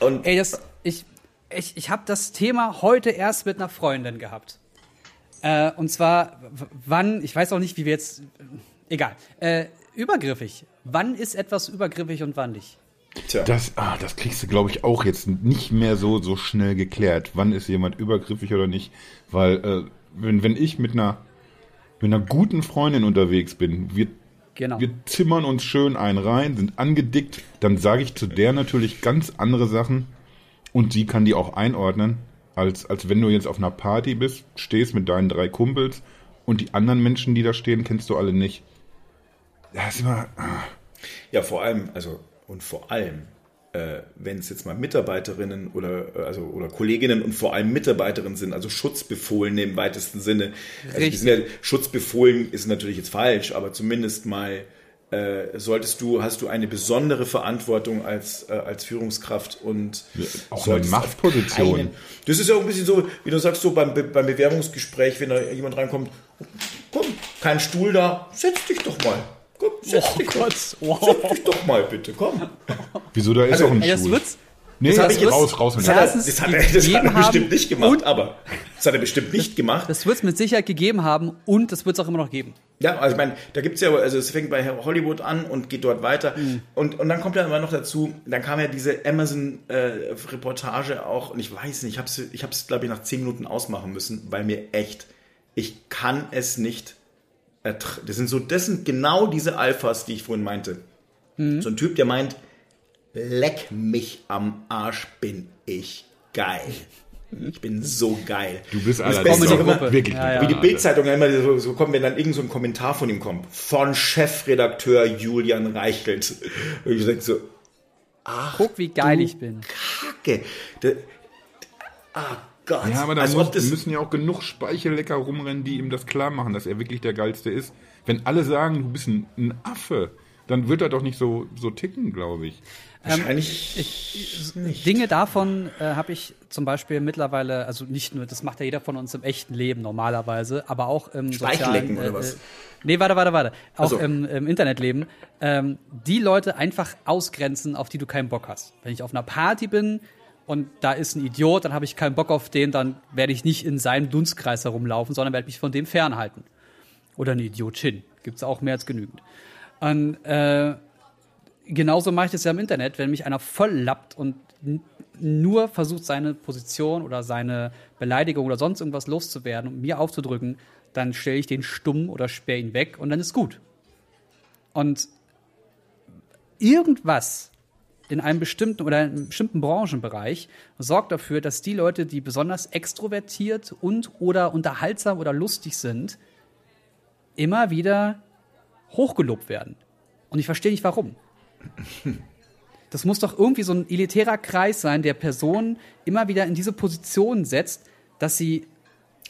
Und Ey, das, ich, ich, ich habe das Thema heute erst mit einer Freundin gehabt. Äh, und zwar, wann, ich weiß auch nicht, wie wir jetzt, egal, äh, übergriffig. Wann ist etwas übergriffig und wann nicht? tja, Das, ah, das kriegst du, glaube ich, auch jetzt nicht mehr so, so schnell geklärt. Wann ist jemand übergriffig oder nicht? Weil, äh, wenn, wenn ich mit einer, mit einer guten Freundin unterwegs bin, wir, Genau. wir zimmern uns schön ein rein, sind angedickt, dann sage ich zu der natürlich ganz andere Sachen und sie kann die auch einordnen, als, als wenn du jetzt auf einer Party bist, stehst mit deinen drei Kumpels und die anderen Menschen, die da stehen, kennst du alle nicht. Das ist immer, ah. Ja, vor allem, also und vor allem, äh, wenn es jetzt mal Mitarbeiterinnen oder äh, also oder Kolleginnen und vor allem Mitarbeiterinnen sind, also Schutzbefohlene im weitesten Sinne. Also ja, Schutzbefohlen ist natürlich jetzt falsch, aber zumindest mal äh, solltest du, hast du eine besondere Verantwortung als, äh, als Führungskraft und auch eine Machtposition. keinen- Das ist ja auch ein bisschen so, wie du sagst, so beim, Be- beim Bewerbungsgespräch, wenn da jemand reinkommt, komm, kein Stuhl da, setz dich doch mal. Komm, setz Oh dich Gott, doch. wow. Setz dich doch mal bitte, komm. Wieso, da ist Also, auch ein Ey, Stuhl. Nee, Das hab das ich raus, raus mit Das dem. hat, er, Erstens das hat er, das hat er bestimmt nicht gemacht, aber das hat er bestimmt nicht gemacht. Das wird es mit Sicherheit gegeben haben und das wird es auch immer noch geben. Ja, also ich meine, da gibt's ja, also es fängt bei Hollywood an und geht dort weiter. Mhm. Und, und dann kommt ja immer noch dazu, dann kam ja diese Amazon-Reportage auch, und ich weiß nicht, ich habe es, ich hab's, glaube ich, nach zehn Minuten ausmachen müssen, weil mir echt, ich kann es nicht Das sind so, das sind genau diese Alphas, die ich vorhin meinte. Mhm. So ein Typ, der meint, leck mich am Arsch, bin ich geil. Ich bin so geil. Du bist Und das allerdings Beste immer, wirklich Ja, ja. wie die. Bildzeitung ja immer so, so kommt, wenn dann irgend so ein Kommentar von ihm kommt. Von Chefredakteur Julian Reichelt. Und ich denke so, Guck, wie geil ich bin. Kacke. Da, ah Gott. Ja, aber da Als muss, müssen ja auch genug Speichellecker rumrennen, die ihm das klar machen, dass er wirklich der Geilste ist. Wenn alle sagen, du bist ein, ein Affe, dann wird er doch nicht so, so ticken, glaube ich. Wahrscheinlich ich, Dinge davon äh, habe ich zum Beispiel mittlerweile, also nicht nur, das macht ja jeder von uns im echten Leben normalerweise, aber auch im sozialen, oder äh, was? Äh, nee, warte, warte, warte. Auch Ach so. im, im Internetleben. Ähm, die Leute einfach ausgrenzen, auf die du keinen Bock hast. Wenn ich auf einer Party bin und da ist ein Idiot, dann habe ich keinen Bock auf den, dann werde ich nicht in seinem Dunstkreis herumlaufen, sondern werde mich von dem fernhalten. Oder eine Idiotin. Gibt's auch mehr als genügend. Und äh, genauso mache ich das ja im Internet, wenn mich einer voll lappt und nur versucht, seine Position oder seine Beleidigung oder sonst irgendwas loszuwerden und mir aufzudrücken, dann stelle ich den stumm oder sperre ihn weg und dann ist gut. Und irgendwas in einem bestimmten oder in einem bestimmten Branchenbereich sorgt dafür, dass die Leute, die besonders extrovertiert und oder unterhaltsam oder lustig sind, immer wieder hochgelobt werden. Und ich verstehe nicht warum. Das muss doch irgendwie so ein elitärer Kreis sein, der Personen immer wieder in diese Position setzt, dass sie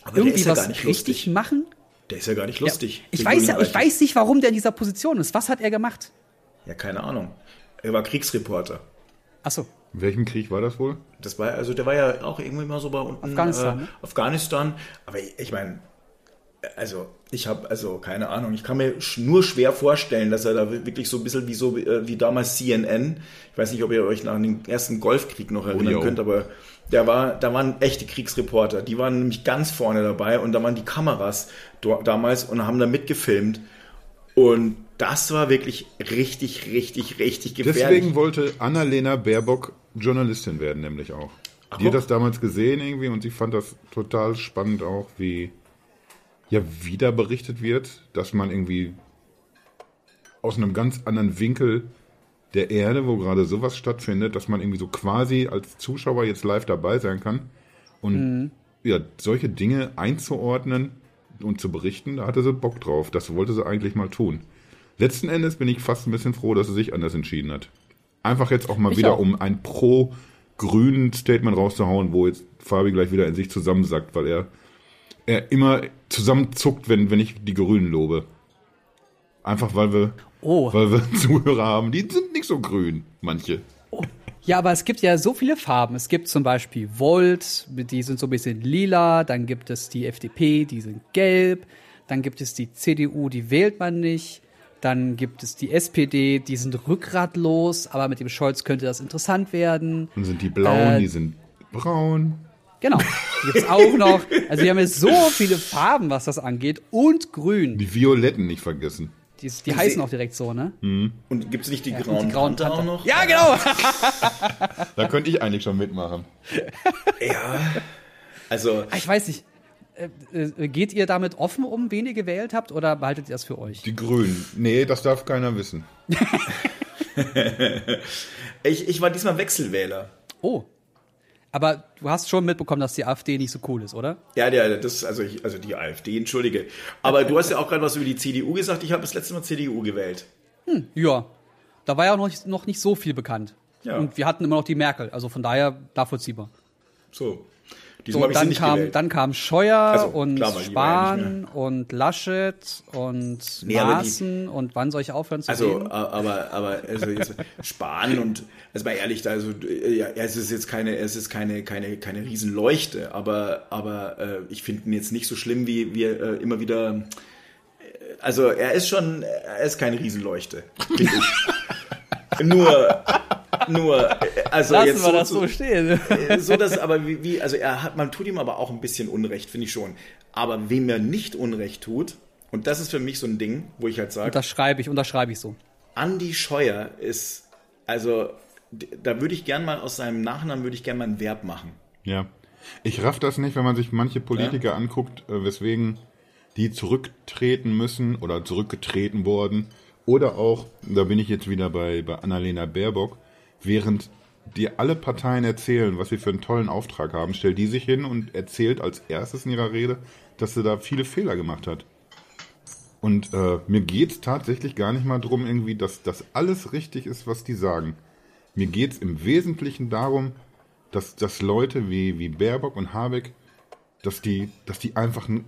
Aber irgendwie ja was gar nicht richtig lustig. machen. Der ist ja gar nicht lustig. Ich Der weiß, ja, ich weiß nicht, warum der in dieser Position ist. Was hat er gemacht? Ja, keine Ahnung. Er war Kriegsreporter. Achso. In welchem Krieg war das wohl? Das war, also der war ja auch irgendwie mal so bei unten. Afghanistan, Äh, ne? Afghanistan. Aber ich, ich meine, also ich habe, also keine Ahnung, ich kann mir nur schwer vorstellen, dass er da wirklich so ein bisschen wie so äh, wie damals CNN. Ich weiß nicht, ob ihr euch an den ersten Golfkrieg noch erinnern jo. könnt, aber der war, da waren echte Kriegsreporter. Die waren nämlich ganz vorne dabei und da waren die Kameras damals und haben da mitgefilmt. Und das war wirklich richtig, richtig, richtig gefährlich. Deswegen wollte Annalena Baerbock Journalistin werden, nämlich auch. Ach, die hat das damals gesehen irgendwie und sie fand das total spannend auch, wie ja wieder berichtet wird, dass man irgendwie aus einem ganz anderen Winkel der Erde, wo gerade sowas stattfindet, dass man irgendwie so quasi als Zuschauer jetzt live dabei sein kann und ja, solche Dinge einzuordnen und zu berichten, da hatte sie Bock drauf. Das wollte sie eigentlich mal tun. Letzten Endes bin ich fast ein bisschen froh, dass sie sich anders entschieden hat. Einfach jetzt auch mal Ich wieder, auch. um ein pro-grünen Statement rauszuhauen, wo jetzt Fabi gleich wieder in sich zusammensackt, weil er, er immer zusammenzuckt, wenn, wenn ich die Grünen lobe. Einfach weil wir, Oh. weil wir Zuhörer haben, die sind nicht so grün, manche. Ja, aber es gibt ja so viele Farben. Es gibt zum Beispiel Volt, die sind so ein bisschen lila. Dann gibt es die FDP, die sind gelb. Dann gibt es die CDU, die wählt man nicht. Dann gibt es die SPD, die sind rückgratlos, aber mit dem Scholz könnte das interessant werden. Dann sind die blauen, Äh, die sind braun. Genau, die gibt's auch noch. Also wir haben jetzt so viele Farben, was das angeht. Und grün. Die Violetten nicht vergessen. Die, die heißen auch direkt so, ne? Und gibt es nicht die und grauen, die grauen Panther auch noch? Ja, genau. Da könnte ich eigentlich schon mitmachen. Also, Ich weiß nicht. Äh, äh, Geht ihr damit offen um, wen ihr gewählt habt, oder behaltet ihr das für euch? Die Grünen. Nee, das darf keiner wissen. ich, ich war diesmal Wechselwähler. Oh. Aber du hast schon mitbekommen, dass die AfD nicht so cool ist, oder? Ja, der, das, also, ich, also die AfD, entschuldige. Aber du hast ja auch gerade was über die CDU gesagt. Ich habe das letzte Mal CDU gewählt. Ja. Da war ja noch nicht, noch nicht so viel bekannt. Ja. Und wir hatten immer noch die Merkel, also von daher nachvollziehbar. So. So, Diesmal sie dann, kam, dann kam Scheuer Also, und klar, ja Spahn und Laschet und Nee, Maaßen und wann soll ich aufhören zu Also, reden? aber, aber, also jetzt Spahn und, also mal ehrlich, also, äh, ja, es ist jetzt keine, es ist keine, keine, keine Riesenleuchte, aber, aber äh, ich finde ihn jetzt nicht so schlimm, wie wir äh, immer wieder, äh, also er ist schon, er ist keine Riesenleuchte, finde ich. nur, nur, also Lassen jetzt wir so, das so, stehen. äh, so dass aber wie, wie, also er hat, man tut ihm aber auch ein bisschen Unrecht, finde ich schon. Aber wem er nicht Unrecht tut, und das ist für mich so ein Ding, wo ich halt sage, Unterschreibe ich, unterschreibe ich so. Andi Scheuer ist, also da würde ich gern mal aus seinem Nachnamen würde ich gern mal ein Verb machen. Ja. Ich raff das nicht, wenn man sich manche Politiker anguckt, äh, weswegen die zurücktreten müssen oder zurückgetreten wurden. Oder auch, da bin ich jetzt wieder bei, bei Annalena Baerbock, während dir alle Parteien erzählen, was sie für einen tollen Auftrag haben, stellt die sich hin und erzählt als erstes in ihrer Rede, dass sie da viele Fehler gemacht hat. Und äh, mir geht's tatsächlich gar nicht mal drum, irgendwie, dass das alles richtig ist, was die sagen. Mir geht's im Wesentlichen darum, dass, dass Leute wie, wie Baerbock und Habeck, dass die, dass die einfach n-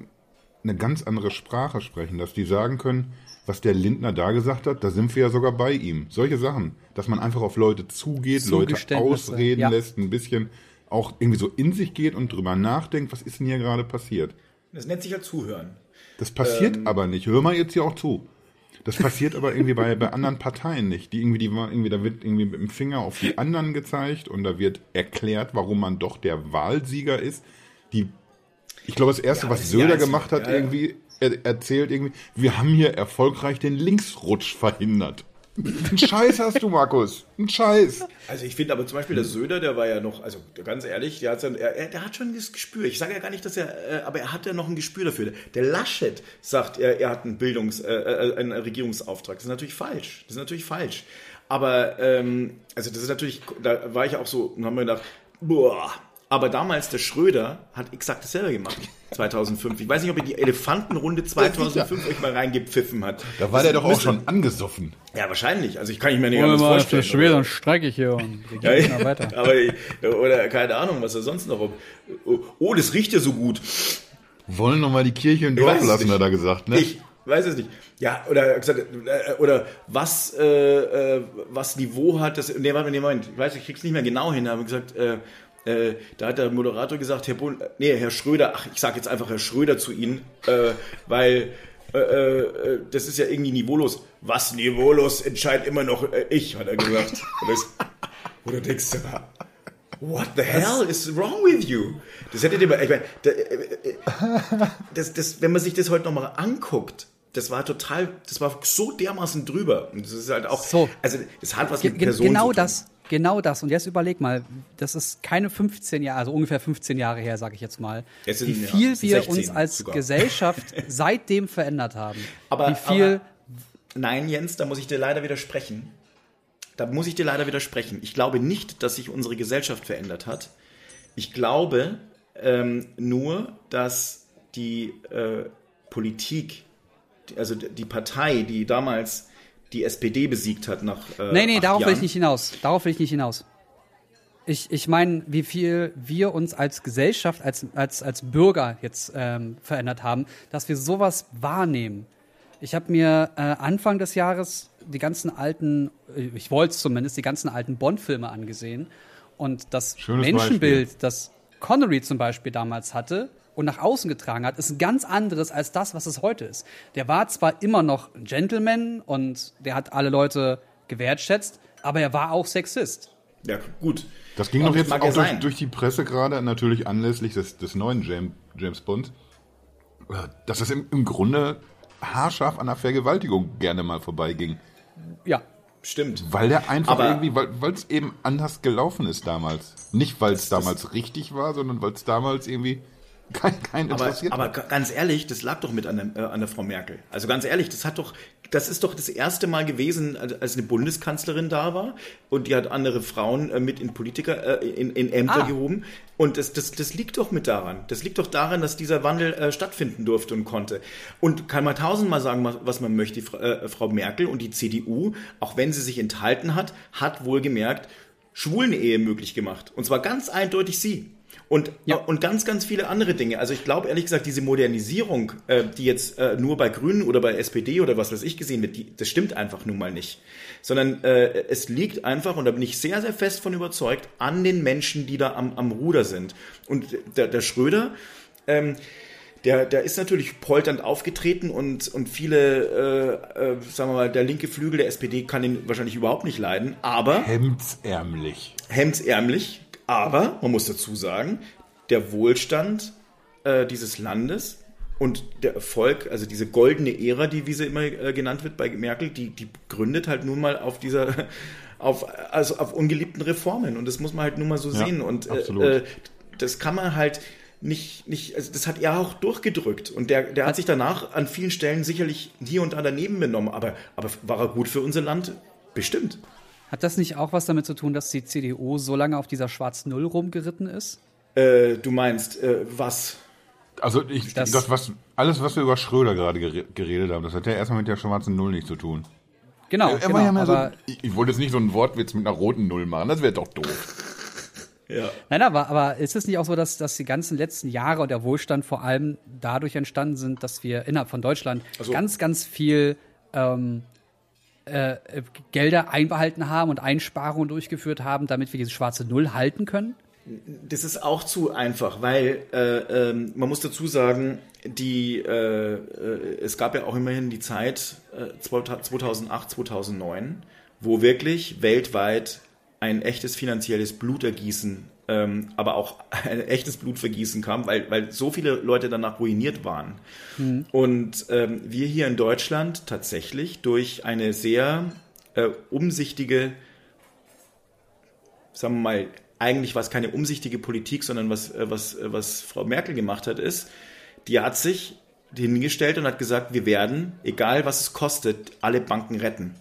eine ganz andere Sprache sprechen, dass die sagen können, was der Lindner da gesagt hat, da sind wir ja sogar bei ihm. Solche Sachen, dass man einfach auf Leute zugeht, Leute ausreden ja. lässt, ein bisschen auch irgendwie so in sich geht und drüber nachdenkt, was ist denn hier gerade passiert. Das nennt sich ja Zuhören. Das passiert aber nicht. Hör mal jetzt hier auch zu. Das passiert aber irgendwie bei, bei anderen Parteien nicht. Die irgendwie, die war irgendwie, da wird irgendwie mit dem Finger auf die anderen gezeigt und da wird erklärt, warum man doch der Wahlsieger ist. Die, ich glaube, das erste, Ja, was Söder einzige- gemacht hat, ja, irgendwie, er erzählt irgendwie, wir haben hier erfolgreich den Linksrutsch verhindert. Einen Scheiß hast du, Markus. Einen Scheiß. Also ich finde aber zum Beispiel der Söder, der war ja noch, also ganz ehrlich, der hat, dann, er, er- der hat schon das Gespür. Ich sage ja gar nicht, dass er, äh, aber er hat ja noch ein Gespür dafür. Der Laschet sagt, er, er hat einen Bildungs-, äh, äh, einen Regierungsauftrag. Das ist natürlich falsch. Das ist natürlich falsch. Aber, ähm, also das ist natürlich, da war ich auch so und haben mir gedacht, boah. Aber damals der Schröder hat exakt dasselbe gemacht. 2005. Ich weiß nicht, ob er die Elefantenrunde 2005 euch mal reingepfiffen hat. Da war Das der doch auch schon angesoffen. Ja, wahrscheinlich. Also ich kann ich mir nicht anders vorstellen. schwer, oder? dann streike ich hier und Ja, immer weiter. aber ich- oder keine Ahnung, was er sonst noch. Oh, oh, das riecht ja so gut. Wollen noch mal die Kirche im Dorf lassen, nicht. hat er gesagt, ne? Ich weiß es nicht. Ja, oder er hat gesagt, äh, oder was äh, äh, was Niveau hat das. Nee, warte, nee, Moment, ich weiß, ich krieg's nicht mehr genau hin, aber gesagt, äh, äh, da hat der Moderator gesagt, Herr Bund, nee, Herr Schröder, ach, ich sag jetzt einfach Herr Schröder zu Ihnen, äh, weil äh, äh, das ist ja irgendwie niveaulos. Was niveaulos entscheidet immer noch äh, ich, hat er gesagt. Und das, wo du denkst, What the hell is wrong with you? Das hättet ihr mal, ich meine, da, äh, äh, das, das, wenn man sich das heute nochmal anguckt, das war total, das war so dermaßen drüber. Und das ist halt auch, So. also das hat was Ge mit Personen genau zu tun. das, genau das. Und jetzt überleg mal, das ist keine 15 Jahre, also ungefähr 15 Jahre her, sage ich jetzt mal, sind, wie ja, viel sind wir 16 uns als sogar. Gesellschaft seitdem verändert haben. Aber- wie viel, Nein, Jens, da muss ich dir leider widersprechen. Da muss ich dir leider widersprechen. Ich glaube nicht, dass sich unsere Gesellschaft verändert hat. Ich glaube ähm, nur, dass die äh, Politik, also die Partei, die damals die SPD besiegt hat nach äh, nee, nee, acht darauf will Jahren, ich nicht hinaus. Darauf will ich nicht hinaus. Ich, ich meine, wie viel wir uns als Gesellschaft, als, als, als Bürger jetzt ähm, verändert haben, dass wir sowas wahrnehmen. Ich habe mir äh, Anfang des Jahres die ganzen alten, äh, ich wollte es zumindest, die ganzen alten Bond-Filme angesehen. Und das Schönes Menschenbild, das Connery zum Beispiel damals hatte und nach außen getragen hat, ist ein ganz anderes als das, was es heute ist. Der war zwar immer noch ein Gentleman und der hat alle Leute gewertschätzt, aber er war auch Sexist. Ja, gut. Das ging doch jetzt auch durch, durch die Presse gerade, natürlich anlässlich des, des neuen James, James Bond, äh, dass es im, im Grunde haarscharf an der Vergewaltigung gerne mal vorbeiging. Ja, Stimmt. Weil der einfach Aber- irgendwie, weil es eben anders gelaufen ist damals. Nicht, weil es damals richtig war, sondern weil es damals irgendwie kein, kein Aber, aber ganz ehrlich, das lag doch mit an der, äh, an der Frau Merkel. Also ganz ehrlich, das hat doch, das ist doch das erste Mal gewesen, als eine Bundeskanzlerin da war und die hat andere Frauen äh, mit in Politiker, äh, in, in Ämter Ah. gehoben. Und das, das, das liegt doch mit daran. Das liegt doch daran, dass dieser Wandel äh, stattfinden durfte und konnte. Und kann man tausendmal sagen, was, man möchte. Die äh, Frau Merkel und die CDU, auch wenn sie sich enthalten hat, hat wohlgemerkt Schwulen-Ehe möglich gemacht. Und zwar ganz eindeutig sie. Und, Ja. und ganz, ganz viele andere Dinge. Also ich glaube ehrlich gesagt, diese Modernisierung, äh, die jetzt äh, nur bei Grünen oder bei SPD oder was weiß ich gesehen wird, die, das stimmt einfach nun mal nicht. Sondern äh, es liegt einfach, und da bin ich sehr, sehr fest von überzeugt, an den Menschen, die da am, am Ruder sind. Und der, der Schröder, ähm, der, der ist natürlich polternd aufgetreten und, und viele, äh, äh, sagen wir mal, der linke Flügel der SPD kann ihn wahrscheinlich überhaupt nicht leiden, aber Hemdsärmlich. hemdsärmlich, aber man muss dazu sagen, der Wohlstand äh, dieses Landes und der Erfolg, also diese goldene Ära, die wie sie immer äh, genannt wird bei Merkel, die, die gründet halt nun mal auf dieser, auf, also auf ungeliebten Reformen. Und das muss man halt nun mal so Ja, sehen. Und äh, äh, das kann man halt nicht, nicht, also das hat er auch durchgedrückt. Und der, der hat sich danach an vielen Stellen sicherlich hier und da daneben benommen, aber, aber war er gut für unser Land? Bestimmt. Hat das nicht auch was damit zu tun, dass die CDU so lange auf dieser schwarzen Null rumgeritten ist? Äh, du meinst, äh, was? Also ich, Das- das, was, alles, was wir über Schröder gerade gere- geredet haben, das hat ja erstmal mit der schwarzen Null nichts zu tun. Genau, Er genau ja so, ich, ich wollte jetzt nicht so einen Wortwitz mit einer roten Null machen, das wäre doch doof. Ja. Nein, aber, aber ist es nicht auch so, dass, dass die ganzen letzten Jahre und der Wohlstand vor allem dadurch entstanden sind, dass wir innerhalb von Deutschland Also- ganz, ganz viel ähm, äh, äh, Gelder einbehalten haben und Einsparungen durchgeführt haben, damit wir diese schwarze Null halten können? Das ist auch zu einfach, weil äh, ähm, man muss dazu sagen, die, äh, äh, es gab ja auch immerhin die Zeit äh, 2008, 2009, wo wirklich weltweit ein echtes finanzielles Blutergießen, ähm, aber auch ein echtes Blutvergießen kam, weil, weil so viele Leute danach ruiniert waren. Und ähm, wir hier in Deutschland tatsächlich durch eine sehr äh, umsichtige sagen wir mal, eigentlich war es keine umsichtige Politik, sondern was, äh, was, äh, was Frau Merkel gemacht hat, ist, die hat sich hingestellt und hat gesagt, wir werden, egal was es kostet, alle Banken retten.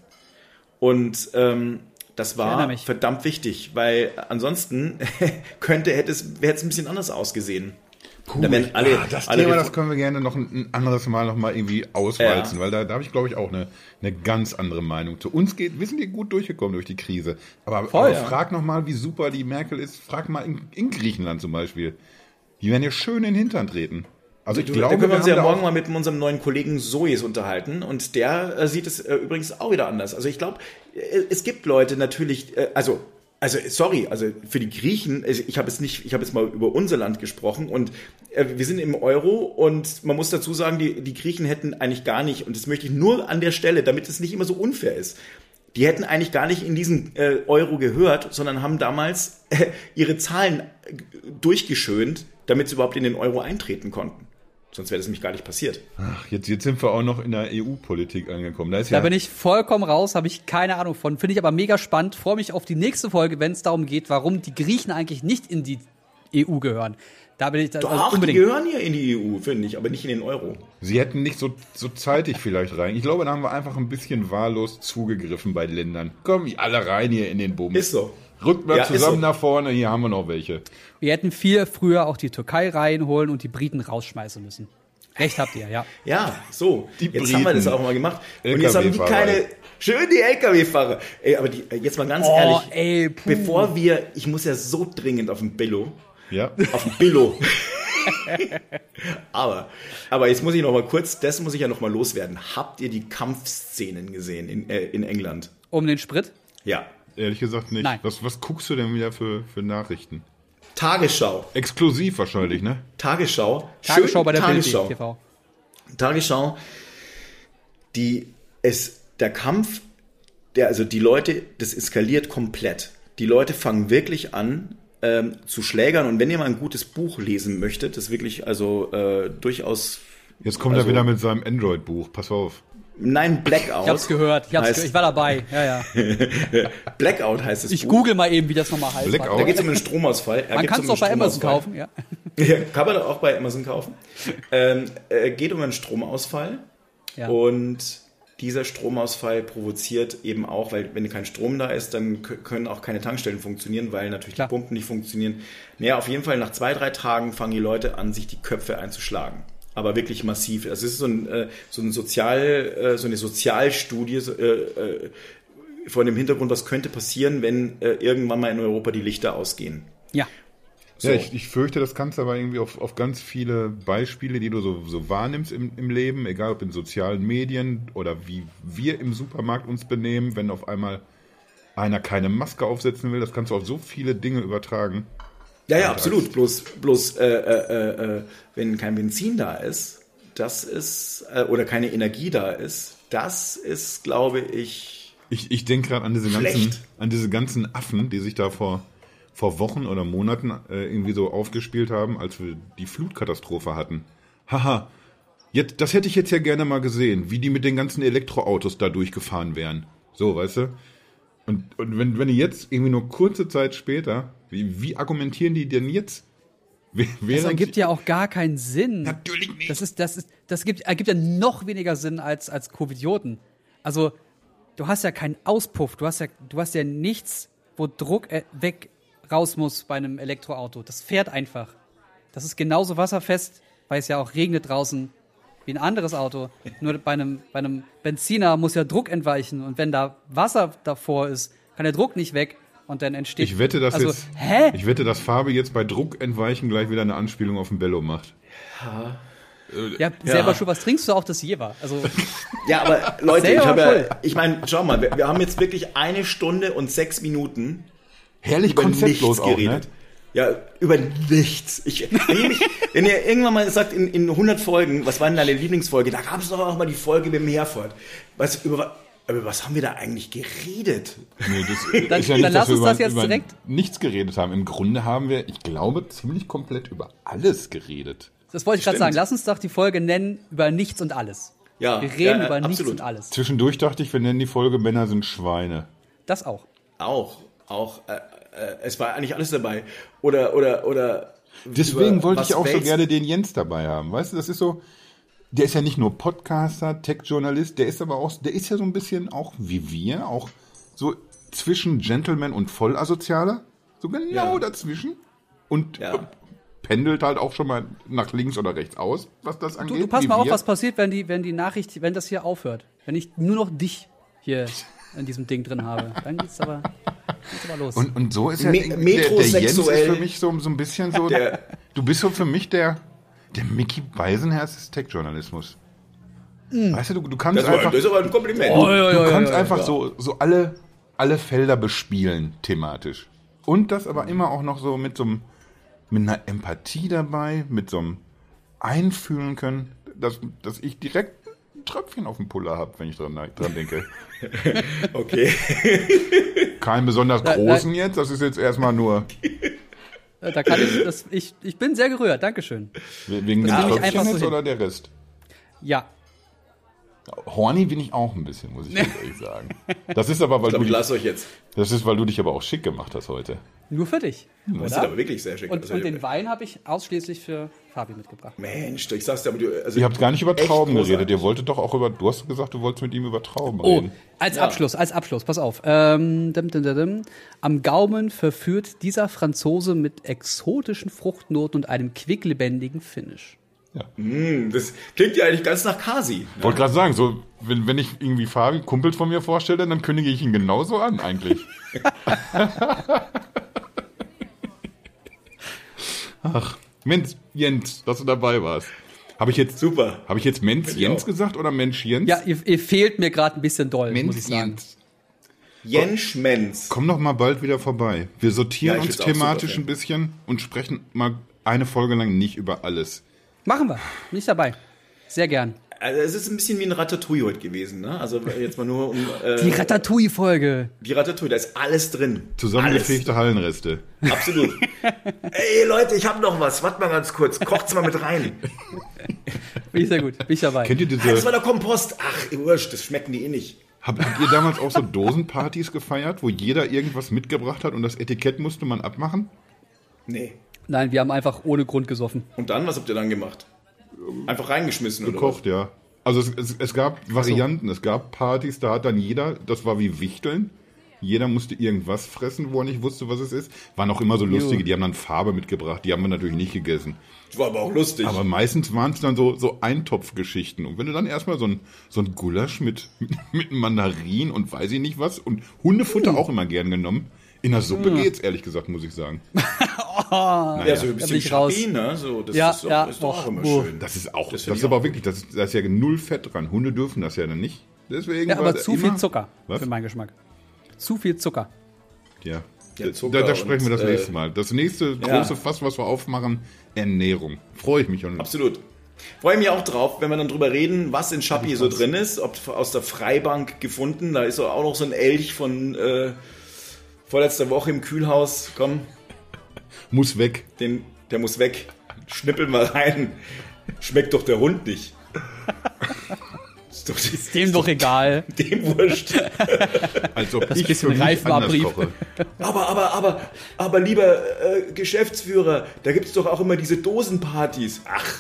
Und ähm, das war mich. verdammt wichtig, weil ansonsten könnte, hätte es, hätte es ein bisschen anders ausgesehen. Puh, Da werden alle- ja, das alle Thema, das können wir gerne noch ein, anderes Mal noch mal irgendwie auswalzen, Ja. weil da, da habe ich, glaube ich, auch eine, eine ganz andere Meinung zu. Uns geht, wir sind hier gut durchgekommen durch die Krise. Aber, Voll, aber ja. frag noch mal, wie super die Merkel ist. Frag mal in, in Griechenland zum Beispiel. Die werden ja schön in den Hintern treten. Also ich Du, glaube, da können wir uns ja morgen mal mit unserem neuen Kollegen Sois unterhalten und der äh, sieht es äh, übrigens auch wieder anders. Also ich glaube, es gibt Leute natürlich, äh, also also sorry, also für die Griechen, ich habe jetzt nicht, ich habe jetzt mal über unser Land gesprochen und äh, wir sind im Euro und man muss dazu sagen, die, die Griechen hätten eigentlich gar nicht, und das möchte ich nur an der Stelle, damit es nicht immer so unfair ist, die hätten eigentlich gar nicht in diesen äh, Euro gehört, sondern haben damals äh, ihre Zahlen äh, durchgeschönt, damit sie überhaupt in den Euro eintreten konnten. Sonst wäre das nämlich gar nicht passiert. Ach, jetzt, jetzt sind wir auch noch in der EU-Politik angekommen. Da ist Da ja, bin ich vollkommen raus, habe ich keine Ahnung von. Finde ich aber mega spannend. Freue mich auf die nächste Folge, wenn es darum geht, warum die Griechen eigentlich nicht in die EU gehören. Da bin ich da, Doch, also die unbedingt. gehören ja in die EU, finde ich, aber nicht in den Euro. sie hätten nicht so, so zeitig vielleicht rein. Ich glaube, da haben wir einfach ein bisschen wahllos zugegriffen bei den Ländern. Komm, alle rein hier in den Bums. Ist so. Rückt mal Ja, zusammen so. nach vorne, hier haben wir noch welche. Wir hätten viel früher auch die Türkei reinholen und die Briten rausschmeißen müssen. Recht habt ihr, ja. Ja, so. Die jetzt haben wir das Briten. auch mal gemacht. Und jetzt haben die LKW-Fahrer. keine. Schön die LKW-Fahrer. Ey, aber die, äh, jetzt mal ganz Oh, ehrlich. ey, puh. bevor wir. Ich muss ja so dringend auf den Billo. Ja. Auf den Billo. aber, aber jetzt muss ich noch mal kurz, das muss ich ja noch mal loswerden. Habt ihr die Kampfszenen gesehen in, äh, in England? Um den Sprit. Ja. Ehrlich gesagt nicht. Nein. Was, was guckst du denn wieder für, für Nachrichten? Tagesschau. Exklusiv wahrscheinlich, ne? Tagesschau. Tagesschau Schön bei der Bild Tagesschau. TV. Tagesschau, die es der Kampf, der also die Leute, das eskaliert komplett. Die Leute fangen wirklich an ähm, zu schlägern und wenn ihr mal ein gutes Buch lesen möchtet, das wirklich also äh, durchaus Jetzt kommt Also- er wieder mit seinem Android-Buch. Pass auf. Nein Blackout. Ich hab's gehört, ich, hab's heißt, gehört. ich war dabei. Ja, ja. Blackout heißt es. Ich Buch. google mal eben, wie das nochmal heißt. Blackout? Da geht es um einen Stromausfall. Da Man geht's kann um es auch bei Amazon kaufen, ja. Ja, kann man doch auch bei Amazon kaufen. Ähm, äh, geht um einen Stromausfall. ja. Und dieser Stromausfall provoziert eben auch, weil wenn kein Strom da ist, dann können auch keine Tankstellen funktionieren, weil natürlich Klar. die Pumpen nicht funktionieren. Naja, auf jeden Fall nach zwei, drei Tagen fangen die Leute an, sich die Köpfe einzuschlagen. Aber wirklich massiv. Also es ist so, ein, äh, so, ein Sozial, äh, so eine Sozialstudie so, äh, vor dem Hintergrund, was könnte passieren, wenn irgendwann mal in Europa die Lichter ausgehen. ja. So. Ja, ich, ich fürchte, das kannst du aber irgendwie auf, auf ganz viele Beispiele, die du so, so wahrnimmst im, im Leben, egal ob in sozialen Medien oder wie wir im Supermarkt uns benehmen, wenn auf einmal einer keine Maske aufsetzen will, das kannst du auf so viele Dinge übertragen. Ja, ja, absolut. Bloß, bloß äh, äh, äh, wenn kein Benzin da ist, das ist, äh, oder keine Energie da ist, das ist, glaube ich, Ich, ich denke gerade an diese ganzen, Schlecht. an diese ganzen Affen, die sich da vor, vor Wochen oder Monaten äh, irgendwie so aufgespielt haben, als wir die Flutkatastrophe hatten. Haha, jetzt, das hätte ich jetzt ja gerne mal gesehen, wie die mit den ganzen Elektroautos da durchgefahren wären. So, weißt du? Und, und wenn, wenn die jetzt irgendwie nur kurze Zeit später, wie, wie argumentieren die denn jetzt? Das ergibt ja auch gar keinen Sinn. Natürlich nicht. Das ist, das ist, das gibt, ergibt ja noch weniger Sinn als, als Covidioten. Also, du hast ja keinen Auspuff, du hast ja, du hast ja nichts, wo Druck äh, weg raus muss bei einem Elektroauto. Das fährt einfach. Das ist genauso wasserfest, weil es ja auch regnet draußen wie ein anderes Auto. Nur bei einem, bei einem Benziner muss ja Druck entweichen und wenn da Wasser davor ist, kann der Druck nicht weg Und dann entsteht. Ich wette, dass also, jetzt, Hä? ich wette, dass Fabi jetzt bei Druck entweichen gleich wieder eine Anspielung auf den Bello macht. ja, selber schon, was trinkst du auch das Jever? Also, Ja, aber Leute, ich habe voll. ja, ich meine, schau mal, wir, wir haben jetzt wirklich eine Stunde und sechs Minuten Herrlich über konzeptlos nichts auch, ne? geredet. Ja, über nichts. Ich, wenn, ihr mich, wenn ihr irgendwann mal sagt, in, in 100 Folgen, was war denn deine Lieblingsfolge? Da gab es doch auch mal die Folge mit dem Herford. Was, über, über was haben wir da eigentlich geredet? Nee, das Dann- ist ja dann nicht, lass dass wir uns das jetzt über direkt- nichts geredet haben. Im Grunde haben wir, ich glaube, ziemlich komplett über alles geredet. das wollte ich gerade sagen. Lass uns doch die Folge nennen über nichts und alles. Ja, Wir reden ja, ja, über nichts absolut. und alles. Zwischendurch dachte ich, wir nennen die Folge Männer sind Schweine. Das auch. Auch, auch, äh, äh, es war eigentlich alles dabei. Oder, oder, oder. Deswegen wollte ich auch so Wales- gerne den Jens dabei haben. Weißt du, das ist so, der ist ja nicht nur Podcaster, Tech-Journalist, der ist aber auch, der ist ja so ein bisschen auch wie wir, auch so zwischen Gentleman und Vollasozialer. So genau Ja. dazwischen. Und Ja. pendelt halt auch schon mal nach links oder rechts aus, was das Du, angeht. du pass wie mal auf, was passiert, wenn die, wenn die Nachricht, wenn das hier aufhört. Wenn ich nur noch dich hier in diesem Ding drin habe. Dann geht's aber, geht's aber los. Und, und so ist ja Me- der, der Jens ist für mich so, so ein bisschen so. Der- du bist so für mich der, der Mickey Beisenherz des Tech-Journalismus. Weißt du, du, du kannst Das, war, einfach, das ist aber ein Kompliment. Oh, ja, du kannst ja, einfach so, so alle, alle Felder bespielen thematisch. Und das aber immer auch noch so mit so einem, mit einer Empathie dabei, mit so einem Einfühlen können, dass, dass ich direkt ein Tröpfchen auf dem Puller habe, wenn ich dran, dran denke. Okay. Keinen besonders Nein, großen jetzt, das ist jetzt erstmal nur Da kann ich, das, ich, ich bin sehr gerührt. Dankeschön. wegen dem nehme ich Tröpfchen so jetzt hin. oder der Rest. Ja. Horny bin ich auch ein bisschen, muss ich ganz ehrlich sagen. Das ist aber, weil Ich du, glaube, ich dich- lasse euch jetzt. das ist, weil du dich aber auch schick gemacht hast heute. Nur für dich. Das ist Oder? aber wirklich sehr schick. Und, Also, und den Wein habe ich ausschließlich für Fabi mitgebracht. Mensch, ich sag's dir, aber du, also Ihr habt gar nicht über Trauben großartig. geredet. Ihr wolltet doch auch über, du hast gesagt, du wolltest mit ihm über Trauben Oh, reden. als Ja. Abschluss, als Abschluss, pass auf. Ähm, dim, dim, dim, dim. Am Gaumen verführt dieser Franzose mit exotischen Fruchtnoten und einem quicklebendigen Finish. Hm, Das klingt ja eigentlich ganz nach Kasi. Wollte gerade sagen, so, wenn, wenn ich irgendwie Fabi, Kumpel von mir vorstelle, dann kündige ich ihn genauso an, eigentlich. Ach, Mensch, Jens, dass du dabei warst. Habe ich jetzt, Super. habe ich jetzt Mensch ich Jens auch. gesagt oder Mensch Jens? Ja, ihr, ihr fehlt mir gerade ein bisschen doll, muss Mensch ich sagen. Jens. Jens Menz. Komm doch mal bald wieder vorbei. Wir sortieren Ja, uns thematisch super, ein bisschen und sprechen mal eine Folge lang nicht über alles. Machen wir. Bin ich dabei. Sehr gern. Also es ist ein bisschen wie ein Ratatouille heute gewesen, ne? Also jetzt mal nur um äh, Die Ratatouille-Folge. die Ratatouille, da ist alles drin. Zusammengefegte Hallenreste. Absolut. Ey Leute, ich habe noch was. Warte mal ganz kurz. Kocht's mal mit rein. Bin ich sehr gut. Bin ich dabei. Kennt ihr Ah, das war diese, der Kompost. Ach, wurscht, das schmecken die eh nicht. habt, habt ihr damals auch so Dosenpartys gefeiert, wo jeder irgendwas mitgebracht hat und das Etikett musste man abmachen? Nee. Nein, wir haben einfach ohne Grund gesoffen. Und dann, was habt ihr dann gemacht? Einfach reingeschmissen oder Gekocht, ja. Also es, es, es gab Varianten, es gab Partys, da hat dann jeder, das war wie Wichteln, jeder musste irgendwas fressen, wo er nicht wusste, was es ist. Waren auch immer so lustige, die haben dann Farbe mitgebracht, die haben wir natürlich nicht gegessen. Das war aber auch lustig. Aber meistens waren es dann so, so Eintopfgeschichten. Und wenn du dann erstmal so ein, so ein Gulasch mit, mit Mandarin und weiß ich nicht was und Hundefutter Uh. auch immer gern genommen. In der Suppe geht's, ehrlich gesagt, muss ich sagen. ja, so ein bisschen. Chapin, ne? So, das Ja, ist doch, ja, ist doch auch immer schön. Das ist auch, Das das, ist aber auch wirklich, das ist, da ist ja null Fett dran. Hunde dürfen das ja dann nicht. Deswegen Ja, aber zu immer- viel Zucker Was? für meinen Geschmack. Zu viel Zucker. Ja. Ja, da, Zucker da sprechen wir das und, äh, nächste Mal. Das nächste große Fass, was wir aufmachen, Ernährung. Freue ich mich schon. Absolut. Freue ich mich auch drauf, wenn wir dann drüber reden, was in Schappi so drin ist. Ob aus der Freibank gefunden. Da ist auch noch so ein Elch von äh, vorletzter Woche im Kühlhaus. Komm, Muss weg. den, der muss weg. Schnippel mal rein. Schmeckt doch der Hund nicht. Ist doch Ist dem doch egal. dem wurscht. Als ob Das ich bisschen für mich Reifenabrieb. anders koche. Aber, aber, aber, aber lieber äh, Geschäftsführer, da gibt es doch auch immer diese Dosenpartys. Ach,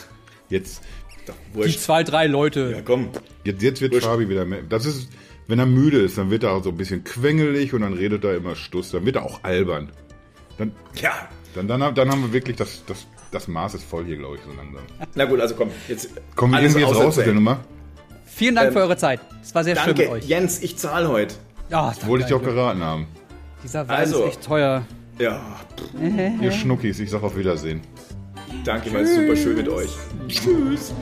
Jetzt, doch, Die wurscht. zwei, drei Leute. Ja, komm. jetzt, jetzt wird Wurscht. Fabi wieder mehr. Das ist, wenn er müde ist, dann wird er auch so ein bisschen quengelig und dann redet er immer Stuss. Dann wird er auch albern. Dann, Ja. dann, dann, dann haben wir wirklich das, das, das Maß ist voll hier, glaube ich, so langsam. Na gut, also komm. Jetzt Kommen wir irgendwie jetzt raus aus der. Nummer? Vielen Dank Ähm, für eure Zeit. Es war sehr schön mit Danke, euch. Jens, ich zahle heute. Ja, danke, Wollte ich dir auch danke. geraten haben. Dieser Wein Also. ist echt teuer. Ja, Ihr Schnuckis, ich sag auf Wiedersehen. danke, war super schön mit euch. Tschüss.